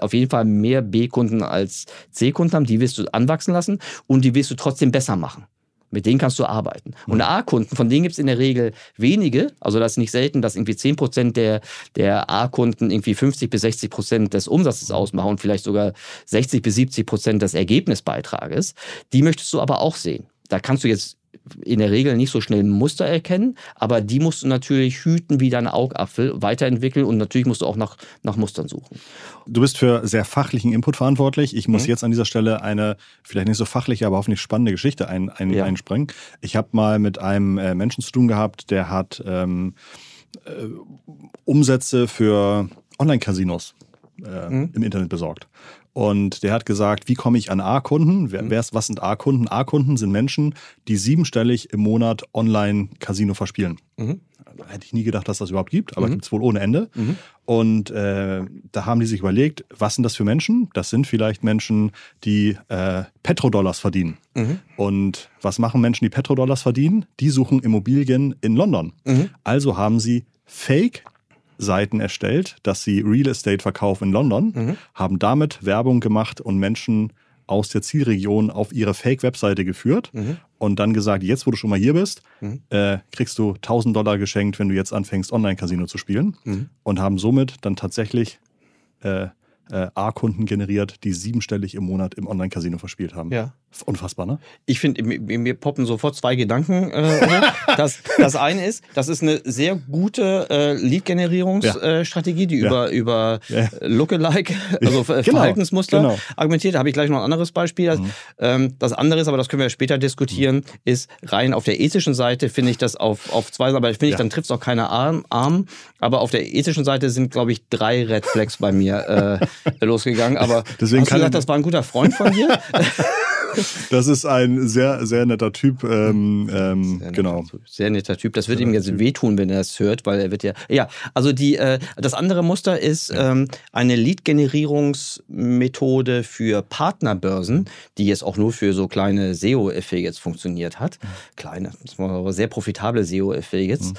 auf jeden Fall mehr B-Kunden als C-Kunden haben, die willst du anwachsen lassen und die willst du trotzdem besser machen. Mit denen kannst du arbeiten. Und mhm. A-Kunden, von denen gibt es in der Regel wenige. Also das ist nicht selten, dass irgendwie 10% der, der A-Kunden irgendwie 50 bis 60 Prozent des Umsatzes ausmachen und vielleicht sogar 60 bis 70 Prozent des Ergebnisbeitrages. Die möchtest du aber auch sehen. Da kannst du jetzt in der Regel nicht so schnell Muster erkennen, aber die musst du natürlich hüten wie deine Augapfel, weiterentwickeln und natürlich musst du auch nach, nach Mustern suchen. Du bist für sehr fachlichen Input verantwortlich. Ich muss mhm. jetzt an dieser Stelle eine vielleicht nicht so fachliche, aber hoffentlich spannende Geschichte ein, ein, ja. einspringen. Ich habe mal mit einem äh, Menschen zu tun gehabt, der hat ähm, äh, Umsätze für Online-Casinos äh, mhm. im Internet besorgt. Und der hat gesagt, wie komme ich an A-Kunden? Wer, mhm. was sind A-Kunden? A-Kunden sind Menschen, die siebenstellig im Monat online Casino verspielen. Mhm. Hätte ich nie gedacht, dass das überhaupt gibt, aber mhm. gibt es wohl ohne Ende. Mhm. Und äh, da haben die sich überlegt, was sind das für Menschen? Das sind vielleicht Menschen, die äh, Petrodollars verdienen. Mhm. Und was machen Menschen, die Petrodollars verdienen? Die suchen Immobilien in London. Mhm. Also haben sie Fake Seiten erstellt, dass sie Real Estate verkaufen in London, mhm. haben damit Werbung gemacht und Menschen aus der Zielregion auf ihre Fake-Webseite geführt mhm. und dann gesagt, jetzt wo du schon mal hier bist, mhm. äh, kriegst du 1000 Dollar geschenkt, wenn du jetzt anfängst, Online-Casino zu spielen mhm. und haben somit dann tatsächlich äh, äh, A-Kunden generiert, die siebenstellig im Monat im Online-Casino verspielt haben. Ja. Unfassbar, ne? Ich finde, mir, mir poppen sofort zwei Gedanken. Äh, das, das eine ist, das ist eine sehr gute äh, Lead-Generierungsstrategie, die Ja. über, über Ja. Lookalike, also Genau, Verhaltensmuster genau. argumentiert. Da habe ich gleich noch ein anderes Beispiel. Mhm. Ähm, das andere ist, aber das können wir später diskutieren, ist rein auf der ethischen Seite finde ich das auf, auf zwei, aber finde ich, Ja. dann trifft es auch keine Arm, Arm. Aber auf der ethischen Seite sind, glaube ich, drei Red Flags bei mir äh, losgegangen. Aber Deswegen hast du gesagt, das war ein guter Freund von dir? Das ist ein sehr, sehr netter Typ. Ähm, ähm, Sehr genau. netter Typ. Sehr netter Typ. Das wird ihm jetzt wehtun, wenn er das hört, weil er wird ja. Ja, also die, äh, das andere Muster ist ähm, eine Lead-Generierungsmethode für Partnerbörsen, die jetzt auch nur für so kleine SEO-Affiliates funktioniert hat. Kleine, das waren aber sehr profitable SEO-Affiliates.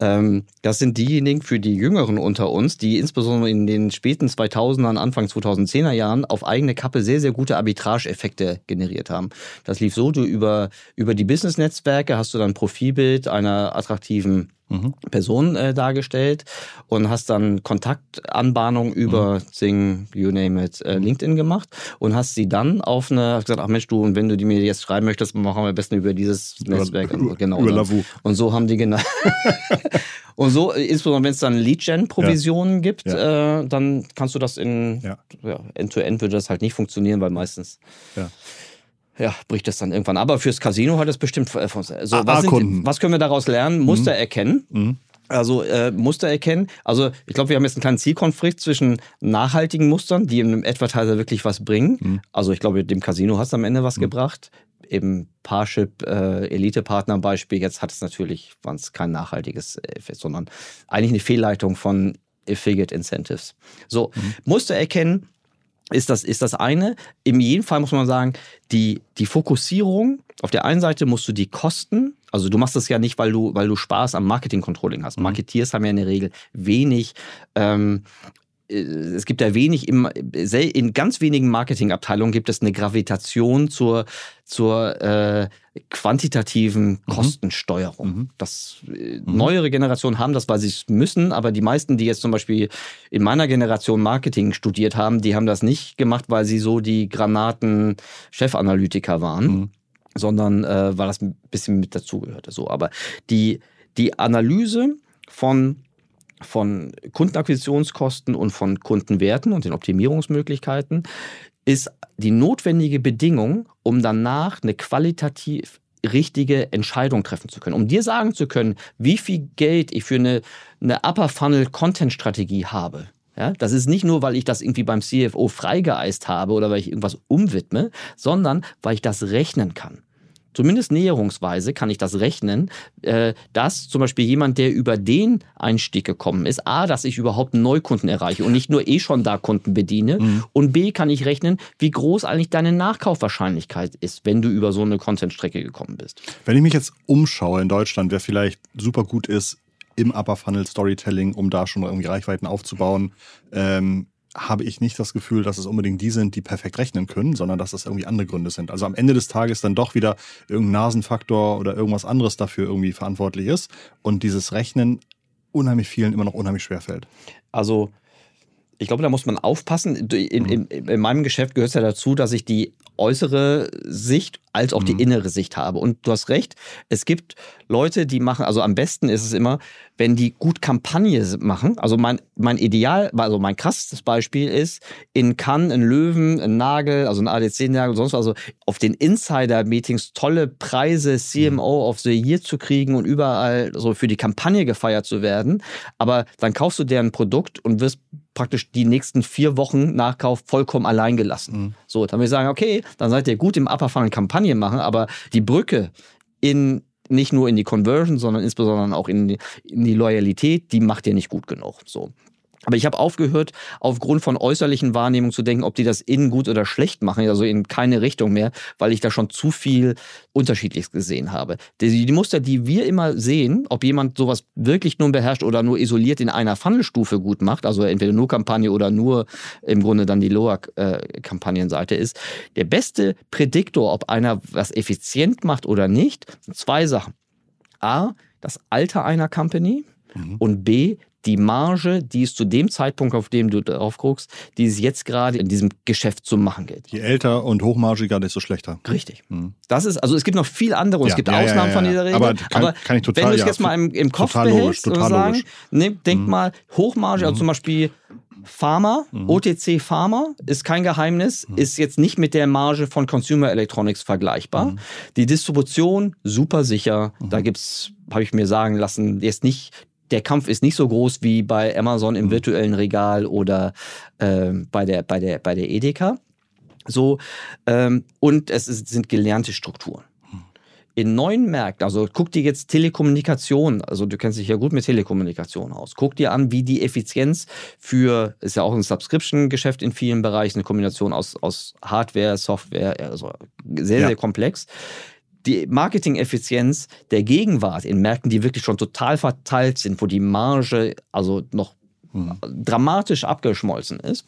Ähm, das sind diejenigen für die Jüngeren unter uns, die insbesondere in den späten 2000ern, Anfang 2010er Jahren auf eigene Kappe sehr, sehr gute Arbitrage-Effekte generiert haben. Das lief so, du über, über die Business-Netzwerke hast du dann ein Profilbild einer attraktiven Person äh, dargestellt und hast dann Kontaktanbahnung über Sing, you name it, äh, LinkedIn gemacht und hast sie dann auf eine, hast gesagt, ach Mensch, du, und wenn du die mir jetzt schreiben möchtest, machen wir am besten über dieses Netzwerk. und so, genau. über und, Lavu. und so haben die genau. und so, äh, insbesondere wenn es dann Lead-Gen-Provisionen gibt, äh, dann kannst du das in Ja. ja, End-to-End würde das halt nicht funktionieren, weil meistens Ja. Ja, bricht das dann irgendwann. Aber fürs Casino hat es bestimmt. äh, So, was, sind, was können wir daraus lernen? Muster Mhm. erkennen. Also äh, Muster erkennen. Also ich glaube, wir haben jetzt einen kleinen Zielkonflikt zwischen nachhaltigen Mustern, die einem Advertiser wirklich was bringen. Mhm. Also ich glaube, dem Casino hast du am Ende was gebracht. Eben Parship, äh, Elite-Partner Beispiel. Jetzt hat es natürlich, war es kein nachhaltiges Effekt, sondern eigentlich eine Fehlleitung von Affiliate Incentives. So, Mhm. Muster erkennen ist das, ist das eine. In jedem Fall muss man sagen, die, die Fokussierung, auf der einen Seite musst du die Kosten, also du machst das ja nicht, weil du, weil du Spaß am Marketing-Controlling hast. Marketeers haben ja in der Regel wenig, ähm, äh, es gibt ja wenig, im, in ganz wenigen Marketingabteilungen gibt es eine Gravitation zur, zur äh, quantitativen Kostensteuerung. Das äh, neuere Generationen haben das, weil sie es müssen, aber die meisten, die jetzt zum Beispiel in meiner Generation Marketing studiert haben, die haben das nicht gemacht, weil sie so die Granaten Chefanalytiker waren, sondern äh, weil das ein bisschen mit dazugehörte. So, aber die die Analyse von von Kundenakquisitionskosten und von Kundenwerten und den Optimierungsmöglichkeiten ist die notwendige Bedingung, um danach eine qualitativ richtige Entscheidung treffen zu können. Um dir sagen zu können, wie viel Geld ich für eine, eine Upper Funnel Content Strategie habe. Ja, das ist nicht nur, weil ich das irgendwie beim CFO freigeeist habe oder weil ich irgendwas umwidme, sondern weil ich das rechnen kann zumindest näherungsweise kann ich das rechnen, äh, dass zum Beispiel jemand, der über den Einstieg gekommen ist, A, dass ich überhaupt Neukunden erreiche und nicht nur eh schon da Kunden bediene und B, kann ich rechnen, wie groß eigentlich deine Nachkaufwahrscheinlichkeit ist, wenn du über so eine Content-Strecke gekommen bist. Wenn ich mich jetzt umschaue in Deutschland, wer vielleicht super gut ist im Upper Funnel Storytelling, um da schon irgendwie Reichweiten aufzubauen, ähm, habe ich nicht das Gefühl, dass es unbedingt die sind, die perfekt rechnen können, sondern dass das irgendwie andere Gründe sind. Also am Ende des Tages dann doch wieder irgendein Nasenfaktor oder irgendwas anderes dafür irgendwie verantwortlich ist und dieses Rechnen unheimlich vielen immer noch unheimlich schwer fällt. Also ich glaube, da muss man aufpassen. In, in, in meinem Geschäft gehört es ja dazu, dass ich die äußere Sicht als auch die innere Sicht habe. Und du hast recht, es gibt Leute, die machen, also am besten ist es immer, wenn die gut Kampagne machen. Also mein, mein Ideal, also mein krasses Beispiel ist, in Cannes ein Löwen, ein Nagel, also ein ADC-Nagel, sonst was, also auf den Insider-Meetings tolle Preise, CMO of the Year zu kriegen und überall so für die Kampagne gefeiert zu werden. Aber dann kaufst du deren Produkt und wirst praktisch die nächsten vier Wochen Nachkauf vollkommen allein gelassen. So, dann ich sagen, okay, dann seid ihr gut im Upper Funnel Kampagne machen, aber die Brücke in nicht nur in die Conversion, sondern insbesondere auch in die, in die Loyalität, die macht ihr nicht gut genug. So. Aber ich habe aufgehört, aufgrund von äußerlichen Wahrnehmungen zu denken, ob die das innen gut oder schlecht machen, also in keine Richtung mehr, weil ich da schon zu viel Unterschiedliches gesehen habe. Die, die Muster, die wir immer sehen, ob jemand sowas wirklich nur beherrscht oder nur isoliert in einer Funnelstufe gut macht, also entweder nur Kampagne oder nur im Grunde dann die Lower-Kampagnenseite ist, der beste Prädiktor, ob einer was effizient macht oder nicht, sind zwei Sachen. A, das Alter einer Company und B, die Marge, die es zu dem Zeitpunkt, auf dem du drauf guckst, die es jetzt gerade in diesem Geschäft zu machen geht. Je älter und hochmargiger, desto schlechter. Richtig. Mhm. Das ist, also es gibt noch viel andere und ja, es gibt ja, Ausnahmen ja, von dieser Regel. Aber, kann, aber kann ich total, wenn du es jetzt mal im, im Kopf behältst logisch, und sagen, ne, denk mhm. mal, Hochmarge, also mhm. zum Beispiel Pharma, mhm. OTC Pharma, ist kein Geheimnis, mhm. ist jetzt nicht mit der Marge von Consumer Electronics vergleichbar. Mhm. Die Distribution super sicher. Mhm. Da gibt's, habe ich mir sagen lassen, jetzt nicht der Kampf ist nicht so groß wie bei Amazon im mhm. virtuellen Regal oder äh, bei, der, bei, der, bei der Edeka. So, ähm, und es ist, sind gelernte Strukturen in neuen Märkten, also guck dir jetzt Telekommunikation, also du kennst dich ja gut mit Telekommunikation aus, guck dir an, wie die Effizienz für, ist ja auch ein Subscription-Geschäft in vielen Bereichen, eine Kombination aus, aus Hardware, Software, also sehr, ja. sehr komplex. Die Marketing-Effizienz der Gegenwart in Märkten, die wirklich schon total verteilt sind, wo die Marge also noch hm. dramatisch abgeschmolzen ist,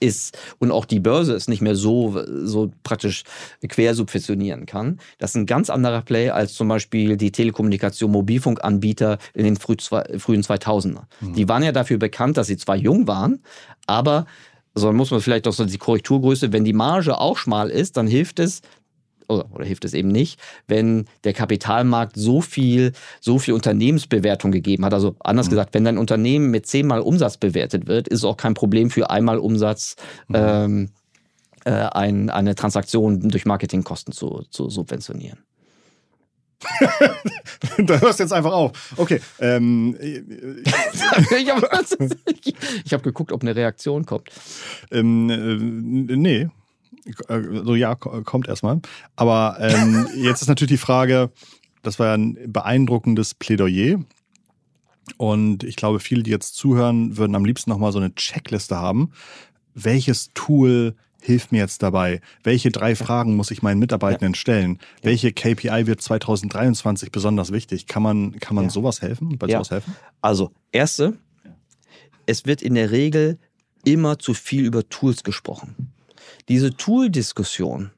ist und auch die Börse es nicht mehr so, so praktisch quersubventionieren kann. Das ist ein ganz anderer Play als zum Beispiel die Telekommunikation, Mobilfunkanbieter in den früh, frühen 2000er. Mhm. Die waren ja dafür bekannt, dass sie zwar jung waren, aber so also muss man vielleicht auch so die Korrekturgröße, wenn die Marge auch schmal ist, dann hilft es, oder, oder hilft es eben nicht, wenn der Kapitalmarkt so viel, so viel Unternehmensbewertung gegeben hat. Also anders mhm. gesagt, wenn dein Unternehmen mit zehnmal Umsatz bewertet wird, ist es auch kein Problem für einmal Umsatz mhm. ähm, äh, ein, eine Transaktion durch Marketingkosten zu, zu subventionieren. da hörst du jetzt einfach auf. Okay. Ähm, ich habe hab geguckt, ob eine Reaktion kommt. Ähm, äh, nee, so ja, kommt erstmal. Aber ähm, jetzt ist natürlich die Frage, das war ja ein beeindruckendes Plädoyer. Und ich glaube, viele, die jetzt zuhören, würden am liebsten nochmal so eine Checkliste haben. Welches Tool hilft mir jetzt dabei? Welche drei Fragen muss ich meinen Mitarbeitenden stellen? Welche KPI wird 2023 besonders wichtig? Kann man, kann man ja. sowas helfen? Bei sowas helfen? Also, erste, es wird in der Regel immer zu viel über Tools gesprochen diese Tool-Diskussion,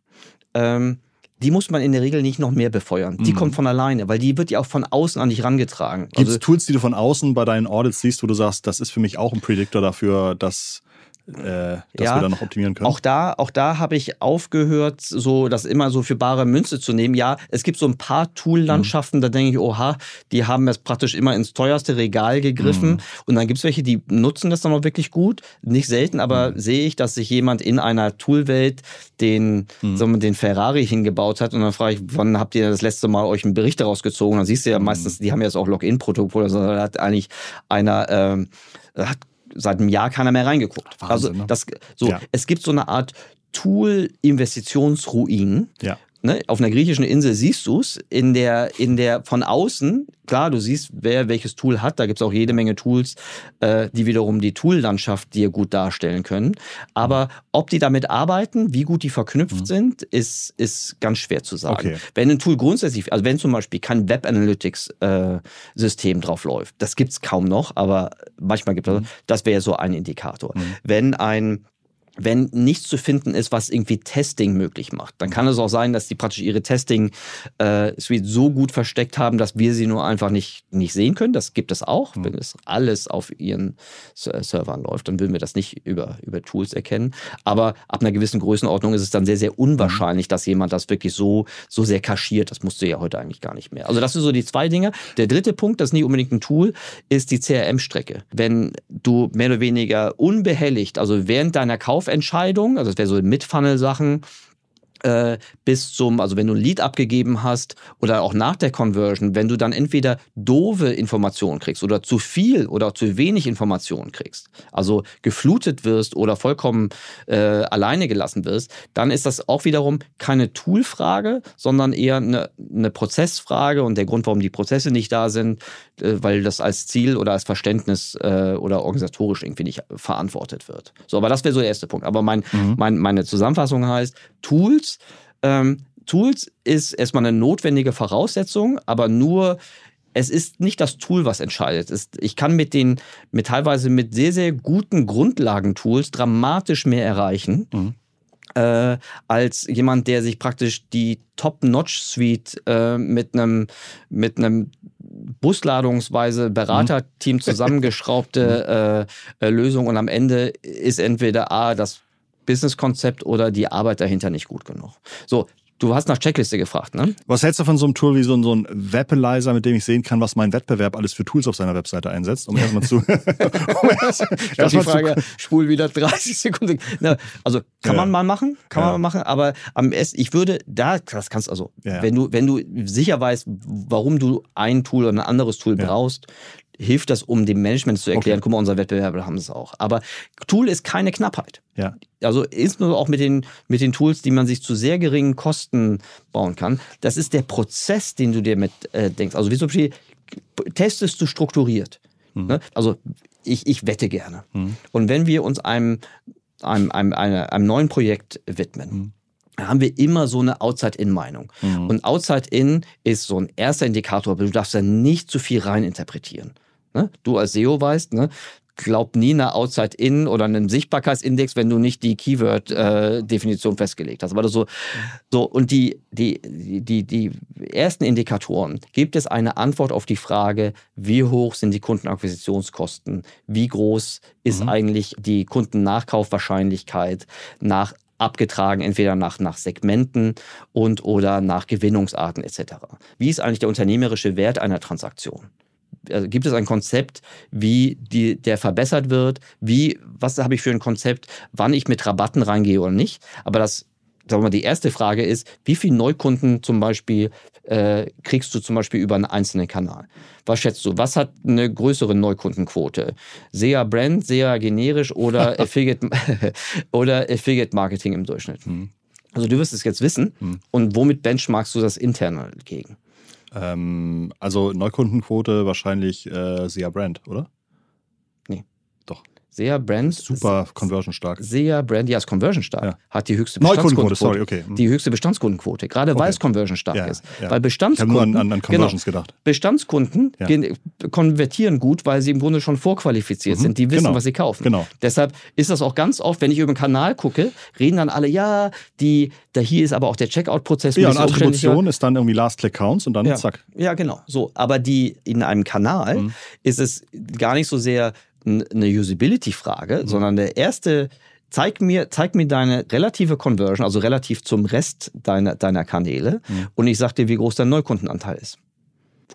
ähm, die muss man in der Regel nicht noch mehr befeuern. Die mhm. kommt von alleine, weil die wird ja auch von außen an dich rangetragen. Gibt es also, Tools, die du von außen bei deinen Audits siehst, wo du sagst, das ist für mich auch ein Prediktor dafür, dass äh, dass ja, wir da noch optimieren können? Auch da, auch da habe ich aufgehört, so das immer so für bare Münze zu nehmen. Ja, es gibt so ein paar Tool-Landschaften, mhm. da denke ich, oha, die haben es praktisch immer ins teuerste Regal gegriffen. Mhm. Und dann gibt es welche, die nutzen das dann auch wirklich gut. Nicht selten, aber mhm. sehe ich, dass sich jemand in einer Toolwelt den, mhm. wir, den Ferrari hingebaut hat. Und dann frage ich, wann habt ihr das letzte Mal euch einen Bericht daraus gezogen? Dann siehst du ja mhm. meistens, die haben ja jetzt auch Login-Protokoll, also da hat eigentlich einer ähm, hat seit einem Jahr keiner mehr reingeguckt. Wahnsinn, also ne? das, so, ja. es gibt so eine Art Tool-Investitionsruin. Ja. Ne, auf einer griechischen Insel siehst du es, in der, in der von außen, klar, du siehst, wer welches Tool hat, da gibt es auch jede Menge Tools, äh, die wiederum die Tool-Landschaft dir gut darstellen können. Aber ob die damit arbeiten, wie gut die verknüpft mhm. sind, ist, ist ganz schwer zu sagen. Okay. Wenn ein Tool grundsätzlich, also wenn zum Beispiel kein Web Analytics-System äh, drauf läuft, das gibt es kaum noch, aber manchmal gibt es, mhm. das wäre so ein Indikator. Mhm. Wenn ein wenn nichts zu finden ist, was irgendwie Testing möglich macht. Dann kann es auch sein, dass die praktisch ihre Testing-Suite äh, so gut versteckt haben, dass wir sie nur einfach nicht, nicht sehen können. Das gibt es auch. Mhm. Wenn es alles auf ihren Servern läuft, dann würden wir das nicht über, über Tools erkennen. Aber ab einer gewissen Größenordnung ist es dann sehr, sehr unwahrscheinlich, dass jemand das wirklich so, so sehr kaschiert. Das musst du ja heute eigentlich gar nicht mehr. Also das sind so die zwei Dinge. Der dritte Punkt, das ist nicht unbedingt ein Tool, ist die CRM-Strecke. Wenn du mehr oder weniger unbehelligt, also während deiner Kauf Kaufentscheidung, also das wäre so Mid-Funnel-Sachen, bis zum, also wenn du ein Lead abgegeben hast oder auch nach der Conversion, wenn du dann entweder doofe Informationen kriegst oder zu viel oder zu wenig Informationen kriegst, also geflutet wirst oder vollkommen äh, alleine gelassen wirst, dann ist das auch wiederum keine Toolfrage, sondern eher eine, eine Prozessfrage und der Grund, warum die Prozesse nicht da sind, äh, weil das als Ziel oder als Verständnis äh, oder organisatorisch irgendwie nicht verantwortet wird. So, aber das wäre so der erste Punkt. Aber mein, mhm. mein, meine Zusammenfassung heißt, Tools ähm, Tools ist erstmal eine notwendige Voraussetzung, aber nur es ist nicht das Tool, was entscheidet. Ich kann mit den, mit teilweise mit sehr, sehr guten Grundlagentools dramatisch mehr erreichen. Mhm. Äh, als jemand, der sich praktisch die Top-Notch-Suite äh, mit einem mit einem busladungsweise Beraterteam zusammengeschraubte äh, äh, Lösung und am Ende ist entweder A, das Businesskonzept oder die Arbeit dahinter nicht gut genug. So, Du hast nach Checkliste gefragt, ne? Was hältst du von so einem Tool wie so ein, so ein Webalizer, mit dem ich sehen kann, was mein Wettbewerb alles für Tools auf seiner Webseite einsetzt? Um erstmal zu. um erst, erst die Frage, zu spul wieder 30 Sekunden. Na, also kann ja. man mal machen, kann ja. man mal machen, aber am besten, ich würde da, das kannst also, ja. wenn du, wenn du sicher weißt, warum du ein Tool oder ein anderes Tool brauchst, hilft das, um dem Management zu erklären, okay. guck mal, unsere Wettbewerber haben es auch. Aber Tool ist keine Knappheit. Ja. Also ist nur auch mit den, mit den Tools, die man sich zu sehr geringen Kosten bauen kann. Das ist der Prozess, den du dir mit äh, denkst. Also wie zum Beispiel, testest du strukturiert. Mhm. Ne? Also ich, ich wette gerne. Mhm. Und wenn wir uns einem, einem, einem, einem, einem neuen Projekt widmen, mhm haben wir immer so eine Outside-In-Meinung. Mhm. Und Outside-In ist so ein erster Indikator, aber du darfst da nicht zu viel reininterpretieren. Ne? Du als SEO weißt, ne? glaub nie einer Outside-In oder einem Sichtbarkeitsindex, wenn du nicht die Keyword-Definition festgelegt hast. Aber so, so und die, die, die, die ersten Indikatoren, gibt es eine Antwort auf die Frage, wie hoch sind die Kundenakquisitionskosten? Wie groß ist mhm. eigentlich die Kundennachkaufwahrscheinlichkeit nach abgetragen, entweder nach, nach Segmenten und oder nach Gewinnungsarten etc. Wie ist eigentlich der unternehmerische Wert einer Transaktion? Also gibt es ein Konzept, wie die, der verbessert wird? Wie, was habe ich für ein Konzept, wann ich mit Rabatten reingehe oder nicht? Aber das sagen wir mal, die erste Frage ist, wie viele Neukunden zum Beispiel äh, kriegst du zum Beispiel über einen einzelnen Kanal? Was schätzt du? Was hat eine größere Neukundenquote? SEA Brand, SEA generisch oder Affiliate, oder Affiliate Marketing im Durchschnitt? Mhm. Also du wirst es jetzt wissen. Mhm. Und womit benchmarkst du das intern gegen? Ähm, also Neukundenquote wahrscheinlich äh, SEA Brand, oder? SEA Brand. Super conversion stark. SEA Brand, ja, ist conversion stark. Ja. Hat die höchste Bestandskundenquote. Sorry, okay. Hm. Die höchste Bestandskundenquote. Gerade okay. weil es conversion stark ja, ist. Ja. Weil Bestandskunden. Ich habe nur an, an Conversions genau, gedacht. Bestandskunden gehen, konvertieren gut, weil sie im Grunde schon vorqualifiziert mhm. sind. Die wissen, genau. was sie kaufen. Genau. Deshalb ist das auch ganz oft, wenn ich über den Kanal gucke, reden dann alle, ja, die, da hier ist aber auch der Checkout-Prozess. Ja, und Attribution ist dann irgendwie Last-Click-Counts und dann zack. Ja, genau. So, aber die in einem Kanal mhm. ist es gar nicht so sehr eine Usability-Frage, mhm. sondern der erste, zeig mir, zeig mir deine relative Conversion, also relativ zum Rest deiner, deiner Kanäle mhm. und ich sag dir, wie groß dein Neukundenanteil ist.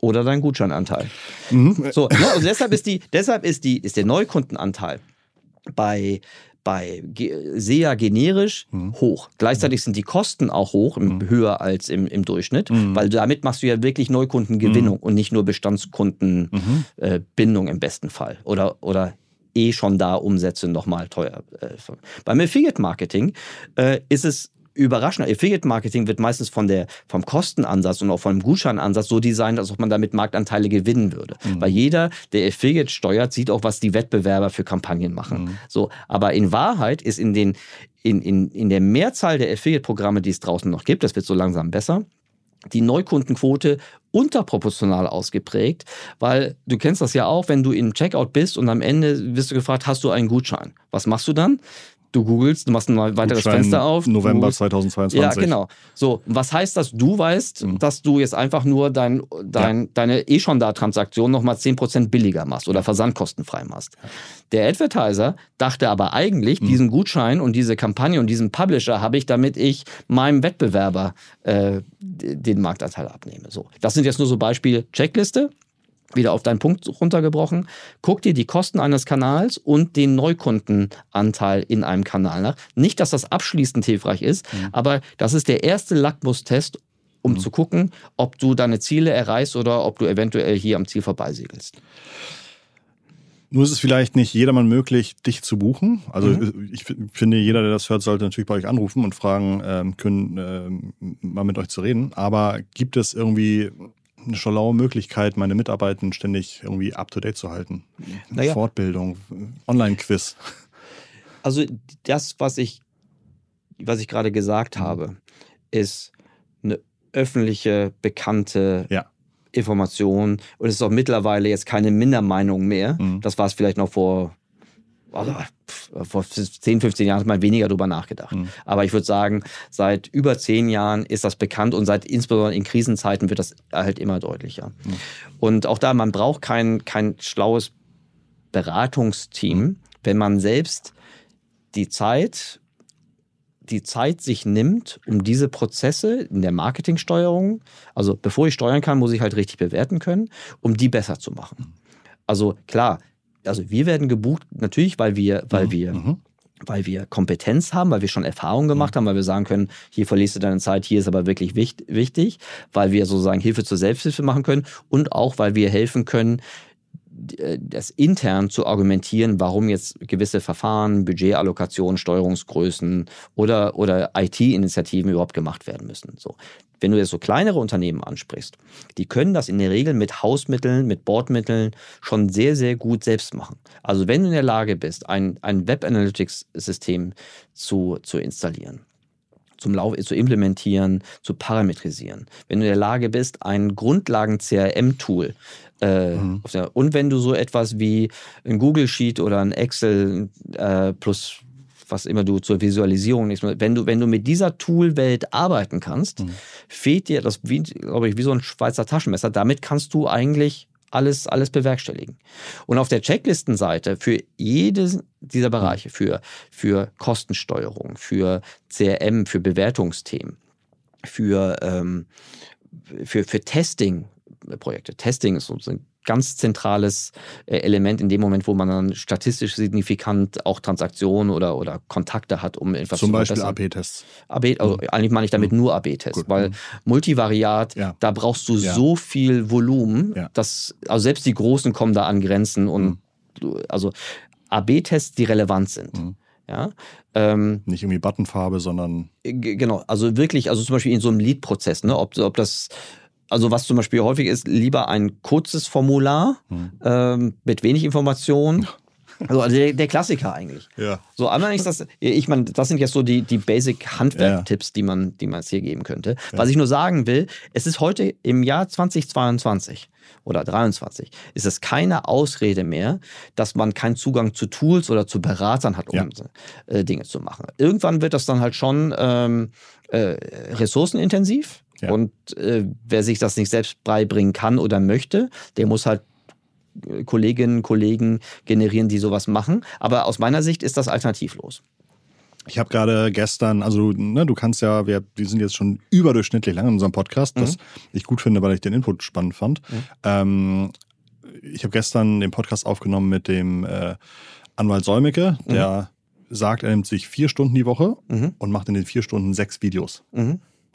Oder dein Gutscheinanteil. Mhm. So, ne, also deshalb ist die, deshalb ist die, ist der Neukundenanteil bei bei SEA generisch mhm. hoch. Gleichzeitig sind die Kosten auch hoch, mhm. höher als im, im Durchschnitt, mhm. weil damit machst du ja wirklich Neukundengewinnung mhm. und nicht nur Bestandskundenbindung mhm. äh, im besten Fall. Oder, oder eh schon da Umsätze nochmal teuer. Äh, beim Affiliate Marketing äh, ist es überraschend. Affiliate Marketing wird meistens von der, vom Kostenansatz und auch vom Gutscheinansatz so designt, als ob man damit Marktanteile gewinnen würde. Mhm. Weil jeder, der Affiliate steuert, sieht auch, was die Wettbewerber für Kampagnen machen. Mhm. So, aber in Wahrheit ist in den, in, in, in der Mehrzahl der Affiliate-Programme, die es draußen noch gibt, das wird so langsam besser, die Neukundenquote unterproportional ausgeprägt, weil du kennst das ja auch, wenn du im Checkout bist und am Ende wirst du gefragt, hast du einen Gutschein? Was machst du dann? Du googelst, du machst ein weiteres Gutschein Fenster auf. November 2022. Ja, genau. So, was heißt das? Du weißt, mhm. dass du jetzt einfach nur dein, dein, ja. deine eh schon da Transaktion nochmal 10% billiger machst oder versandkostenfrei machst. Der Advertiser dachte aber eigentlich, mhm. diesen Gutschein und diese Kampagne und diesen Publisher habe ich, damit ich meinem Wettbewerber äh, den Marktanteil abnehme. So, das sind jetzt nur so Beispiele. Checkliste, wieder auf deinen Punkt runtergebrochen, guck dir die Kosten eines Kanals und den Neukundenanteil in einem Kanal nach. Nicht, dass das abschließend hilfreich ist, mhm. aber das ist der erste Lackmustest, um mhm. zu gucken, ob du deine Ziele erreichst oder ob du eventuell hier am Ziel vorbeisegelst. Nur ist es vielleicht nicht jedermann möglich, dich zu buchen. Also mhm. ich finde, jeder, der das hört, sollte natürlich bei euch anrufen und fragen ähm, können, ähm, mal mit euch zu reden. Aber gibt es irgendwie eine schlaue Möglichkeit, meine Mitarbeiter ständig irgendwie up-to-date zu halten. Naja. Fortbildung, Online-Quiz. Also das, was ich, was ich gerade gesagt mhm. habe, ist eine öffentliche, bekannte ja. Information und es ist auch mittlerweile jetzt keine Mindermeinung mehr. Mhm. Das war es vielleicht noch vor also, vor 10, 15 Jahren hat man weniger drüber nachgedacht. Mhm. Aber ich würde sagen, seit über zehn Jahren ist das bekannt und seit insbesondere in Krisenzeiten wird das halt immer deutlicher. Mhm. Und auch da, man braucht kein, kein schlaues Beratungsteam, mhm. wenn man selbst die Zeit die Zeit sich nimmt, um diese Prozesse in der Marketingsteuerung, also bevor ich steuern kann, muss ich halt richtig bewerten können, um die besser zu machen. Also klar, also wir werden gebucht natürlich, weil wir, weil mhm. wir mhm. weil wir Kompetenz haben, weil wir schon Erfahrung gemacht mhm. haben, weil wir sagen können, hier verlierst du deine Zeit, hier ist aber wirklich wichtig, weil wir sozusagen Hilfe zur Selbsthilfe machen können und auch, weil wir helfen können, das intern zu argumentieren, warum jetzt gewisse Verfahren, Budgetallokationen, Steuerungsgrößen oder, oder IT-Initiativen überhaupt gemacht werden müssen. So. Wenn du jetzt so kleinere Unternehmen ansprichst, die können das in der Regel mit Hausmitteln, mit Bordmitteln schon sehr, sehr gut selbst machen. Also wenn du in der Lage bist, ein, ein Web Analytics-System zu, zu installieren, zum Lauf, zu implementieren, zu parametrisieren. Wenn du in der Lage bist, ein Grundlagen-CRM-Tool äh, mhm. Und wenn du so etwas wie ein Google Sheet oder ein Excel äh, plus was immer du zur Visualisierung nimmst, wenn du, wenn du mit dieser Toolwelt arbeiten kannst, mhm. fehlt dir das, wie, glaube ich, wie so ein Schweizer Taschenmesser. Damit kannst du eigentlich alles, alles bewerkstelligen. Und auf der Checklistenseite für jedes dieser Bereiche, für, für Kostensteuerung, für CRM, für Bewertungsthemen, für, ähm, für, für Testing, Projekte. Testing ist so ein ganz zentrales äh, Element in dem Moment, wo man dann statistisch signifikant auch Transaktionen oder, oder Kontakte hat, um etwas Zum zu Beispiel AB-Tests. AB, also mhm. eigentlich meine ich damit mhm. nur AB-Tests, weil mhm. Multivariat, ja. da brauchst du ja. so viel Volumen, ja. dass, also selbst die Großen kommen da an Grenzen und mhm. also AB-Tests, die relevant sind. Mhm. Ja, ähm, Nicht irgendwie Buttonfarbe, sondern. Genau, also wirklich, also zum Beispiel in so einem Lead-Prozess, ne, ob, ob das also was zum Beispiel häufig ist, lieber ein kurzes Formular hm. ähm, mit wenig Informationen. Also, also der, der, Klassiker eigentlich. Ja. So einmal ist das, ich meine, das sind jetzt so die, die Basic Handwerk-Tipps, die man, die man jetzt hier geben könnte. Ja. Was ich nur sagen will, es ist heute im Jahr 2022 oder 23 ist es keine Ausrede mehr, dass man keinen Zugang zu Tools oder zu Beratern hat, um ja. äh, Dinge zu machen. Irgendwann wird das dann halt schon ähm, äh, ressourcenintensiv. Ja. Und äh, wer sich das nicht selbst beibringen kann oder möchte, der muss halt äh, Kolleginnen und Kollegen generieren, die sowas machen. Aber aus meiner Sicht ist das alternativlos. Ich habe gerade gestern, also ne, du kannst ja, wir, wir sind jetzt schon überdurchschnittlich lang in unserem Podcast, was mhm. ich gut finde, weil ich den Input spannend fand. Mhm. Ähm, ich habe gestern den Podcast aufgenommen mit dem äh, Anwalt Säumecke, der mhm. sagt, er nimmt sich vier Stunden die Woche mhm. und macht in den vier Stunden sechs Videos.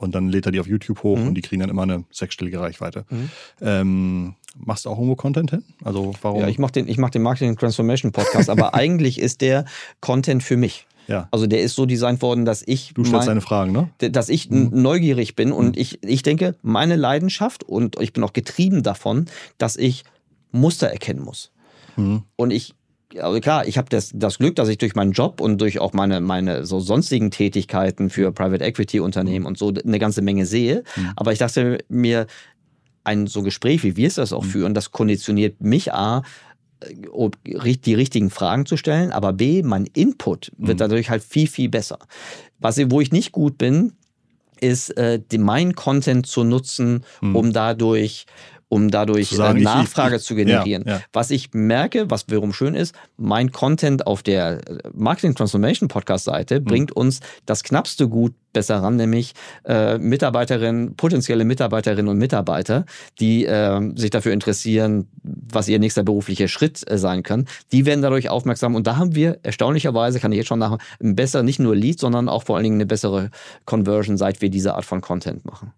Und dann lädt er die auf YouTube hoch mhm. und die kriegen dann immer eine sechsstellige Reichweite. Mhm. Ähm, machst du auch irgendwo Content hin? Also warum? Ja, ich mache den, mach den Marketing Transformation Podcast, aber eigentlich ist der Content für mich. Ja. Also der ist so designt worden, dass ich. Du stellst mein, deine Fragen, ne? Dass ich mhm. neugierig bin und mhm. ich, ich denke, meine Leidenschaft und ich bin auch getrieben davon, dass ich Muster erkennen muss. Mhm. Und ich also klar, ich habe das, das Glück, dass ich durch meinen Job und durch auch meine, meine so sonstigen Tätigkeiten für Private Equity Unternehmen und so eine ganze Menge sehe. Mhm. Aber ich dachte mir, ein so Gespräch, wie wir es das auch mhm. führen, das konditioniert mich A, äh, die richtigen Fragen zu stellen, aber B, mein Input wird mhm. dadurch halt viel, viel besser. Was, wo ich nicht gut bin, ist, äh, mein Content zu nutzen, mhm. um dadurch um dadurch sagen, äh, Nachfrage ich, ich, zu generieren. Ja, ja. Was ich merke, was wiederum schön ist, mein Content auf der äh, Marketing Transformation Podcast Seite mhm. bringt uns das knappste Gut besser ran, nämlich äh, Mitarbeiterinnen, potenzielle Mitarbeiterinnen und Mitarbeiter, die äh, sich dafür interessieren, was ihr nächster beruflicher Schritt äh, sein kann. Die werden dadurch aufmerksam und da haben wir erstaunlicherweise, kann ich jetzt schon nach, ein besser, nicht nur Lead, sondern auch vor allen Dingen eine bessere Conversion, seit wir diese Art von Content machen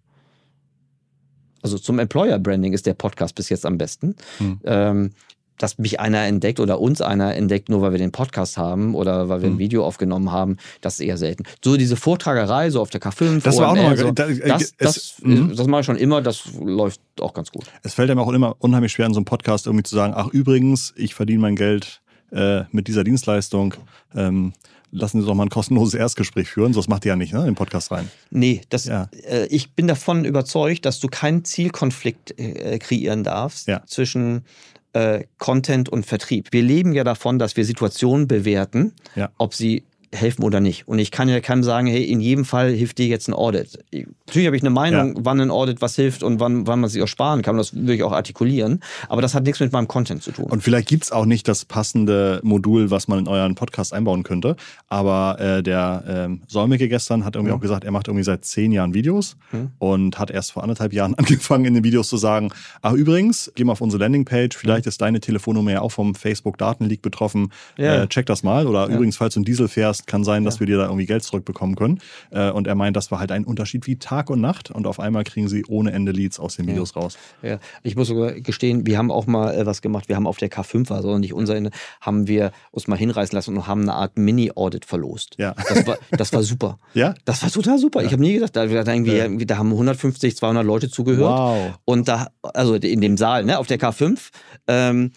also zum Employer Branding ist der Podcast bis jetzt am besten. Hm. Ähm, dass mich einer entdeckt oder uns einer entdeckt, nur weil wir den Podcast haben oder weil wir ein hm. Video aufgenommen haben, das ist eher selten. So diese Vortragerei, so auf der K5. Das war auch nochmal. So, äh, das, das, mhm. das mache ich schon immer, das läuft auch ganz gut. Es fällt einem auch immer unheimlich schwer, in so einem Podcast irgendwie zu sagen, ach übrigens, ich verdiene mein Geld äh, mit dieser Dienstleistung. Ähm, lassen Sie doch mal ein kostenloses Erstgespräch führen. So, das macht ihr ja nicht, ne, im Podcast rein. Nee, das, ja. äh, ich bin davon überzeugt, dass du keinen Zielkonflikt äh, kreieren darfst ja. zwischen äh, Content und Vertrieb. Wir leben ja davon, dass wir Situationen bewerten, Ja. ob sie helfen oder nicht. Und ich kann ja keinem sagen, hey, in jedem Fall hilft dir jetzt ein Audit. Ich- Natürlich habe ich eine Meinung, Ja. wann ein Audit was hilft und wann, wann man sich auch sparen kann. Das würde ich auch artikulieren. Aber das hat nichts mit meinem Content zu tun. Und vielleicht gibt's auch nicht das passende Modul, was man in euren Podcast einbauen könnte. Aber äh, der ähm, Solmecke gestern hat irgendwie auch gesagt, er macht irgendwie seit zehn Jahren Videos und hat erst vor anderthalb Jahren angefangen, in den Videos zu sagen, ach übrigens, geh mal auf unsere Landingpage, vielleicht ist deine Telefonnummer ja auch vom Facebook-Datenleak betroffen. Ja. Äh, check das mal. Oder übrigens, falls du einen Diesel fährst, kann sein, dass wir dir da irgendwie Geld zurückbekommen können. Äh, und er meint, das war halt ein Unterschied wie Tag und Nacht. Und auf einmal kriegen sie ohne Ende Leads aus den Videos raus. Ja, ich muss sogar gestehen, wir haben auch mal äh, was gemacht. Wir haben auf der K5, also nicht unser, haben wir uns mal hinreißen lassen und haben eine Art Mini-Audit verlost. Ja. Das war, das war super. Ja? Das war total super. Ich habe nie gedacht, da, da, Ja. irgendwie, da haben 150, 200 Leute zugehört. Wow. Und da, also in dem Saal, ne, auf der K5. Ähm,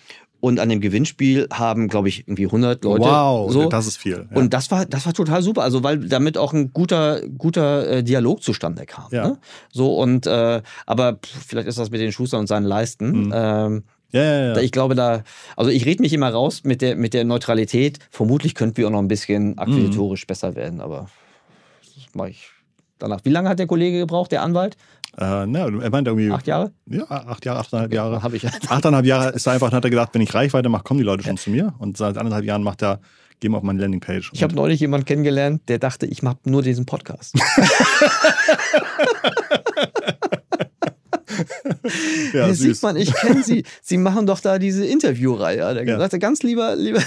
und an dem Gewinnspiel haben, glaube ich, irgendwie 100 Leute. Wow, so. das ist viel. Ja. Und das war, das war total super. Also, weil damit auch ein guter, guter äh, Dialog zustande kam. Ja. Ne? So, und, äh, aber pff, vielleicht ist das mit den Schuster und seinen Leisten. Mhm. Ähm, ja, ja, ja. Ich glaube, da, also ich rede mich immer raus mit der, mit der Neutralität. Vermutlich könnten wir auch noch ein bisschen akquisitorisch Mhm. besser werden, aber das mache ich danach. Wie lange hat der Kollege gebraucht, der Anwalt? Äh, na, er meint irgendwie. Acht Jahre? Ja, acht Jahre, achteinhalb Jahre. Habe ich. Achteinhalb Jahre ist er einfach, hat er gedacht, wenn ich Reichweite mache, kommen die Leute schon zu mir. Und seit anderthalb Jahren macht er, gehen wir auf meine Landingpage. Ich habe neulich jemanden kennengelernt, der dachte, ich mache nur diesen Podcast. ja, süß. sieht man, ich kenne sie. Sie machen doch da diese Interviewreihe. Hat er Ja. gesagt, ganz lieber, lieber.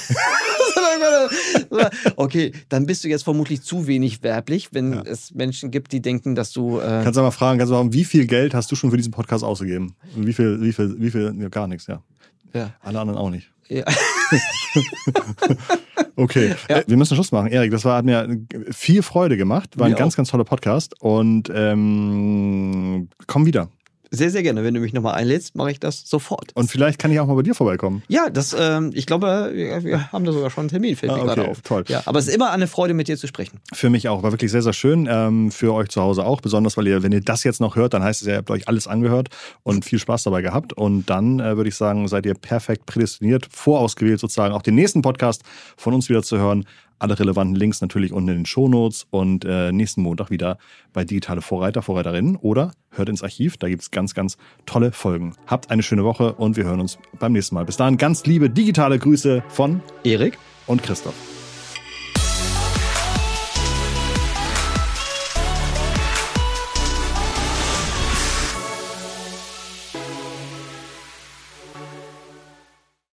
okay, dann bist du jetzt vermutlich zu wenig werblich, wenn Ja. es Menschen gibt, die denken, dass du. Äh, Kannst du mal fragen, kannst du mal, wie viel Geld hast du schon für diesen Podcast ausgegeben? Und wie viel, wie viel, wie viel, ja, gar nichts, ja. ja. Alle anderen auch nicht. Ja. Okay, Ja. äh, wir müssen Schluss machen. Erik, das war, hat mir viel Freude gemacht. War ein Mir ganz, auch. ganz toller Podcast. Und ähm, komm wieder. Sehr, sehr gerne. Wenn du mich nochmal einlädst, mache ich das sofort. Und vielleicht kann ich auch mal bei dir vorbeikommen. ja, das, ähm, ich glaube, wir, wir haben da sogar schon einen Termin, fällt Ah, mir okay, gerade auf. toll. Ja, aber es ist immer eine Freude, mit dir zu sprechen. Für mich auch. War wirklich sehr, sehr schön. Ähm, für euch zu Hause auch. Besonders, weil ihr, wenn ihr das jetzt noch hört, dann heißt es ja, ihr habt euch alles angehört und viel Spaß dabei gehabt. Und dann äh, würde ich sagen, seid ihr perfekt prädestiniert, vorausgewählt sozusagen, auch den nächsten Podcast von uns wieder zu hören. Alle relevanten Links natürlich unten in den Shownotes und äh, nächsten Montag wieder bei Digitale Vorreiter, Vorreiterinnen oder hört ins Archiv. Da gibt es ganz, ganz tolle Folgen. Habt eine schöne Woche und wir hören uns beim nächsten Mal. Bis dahin ganz liebe digitale Grüße von Erik? und Christoph.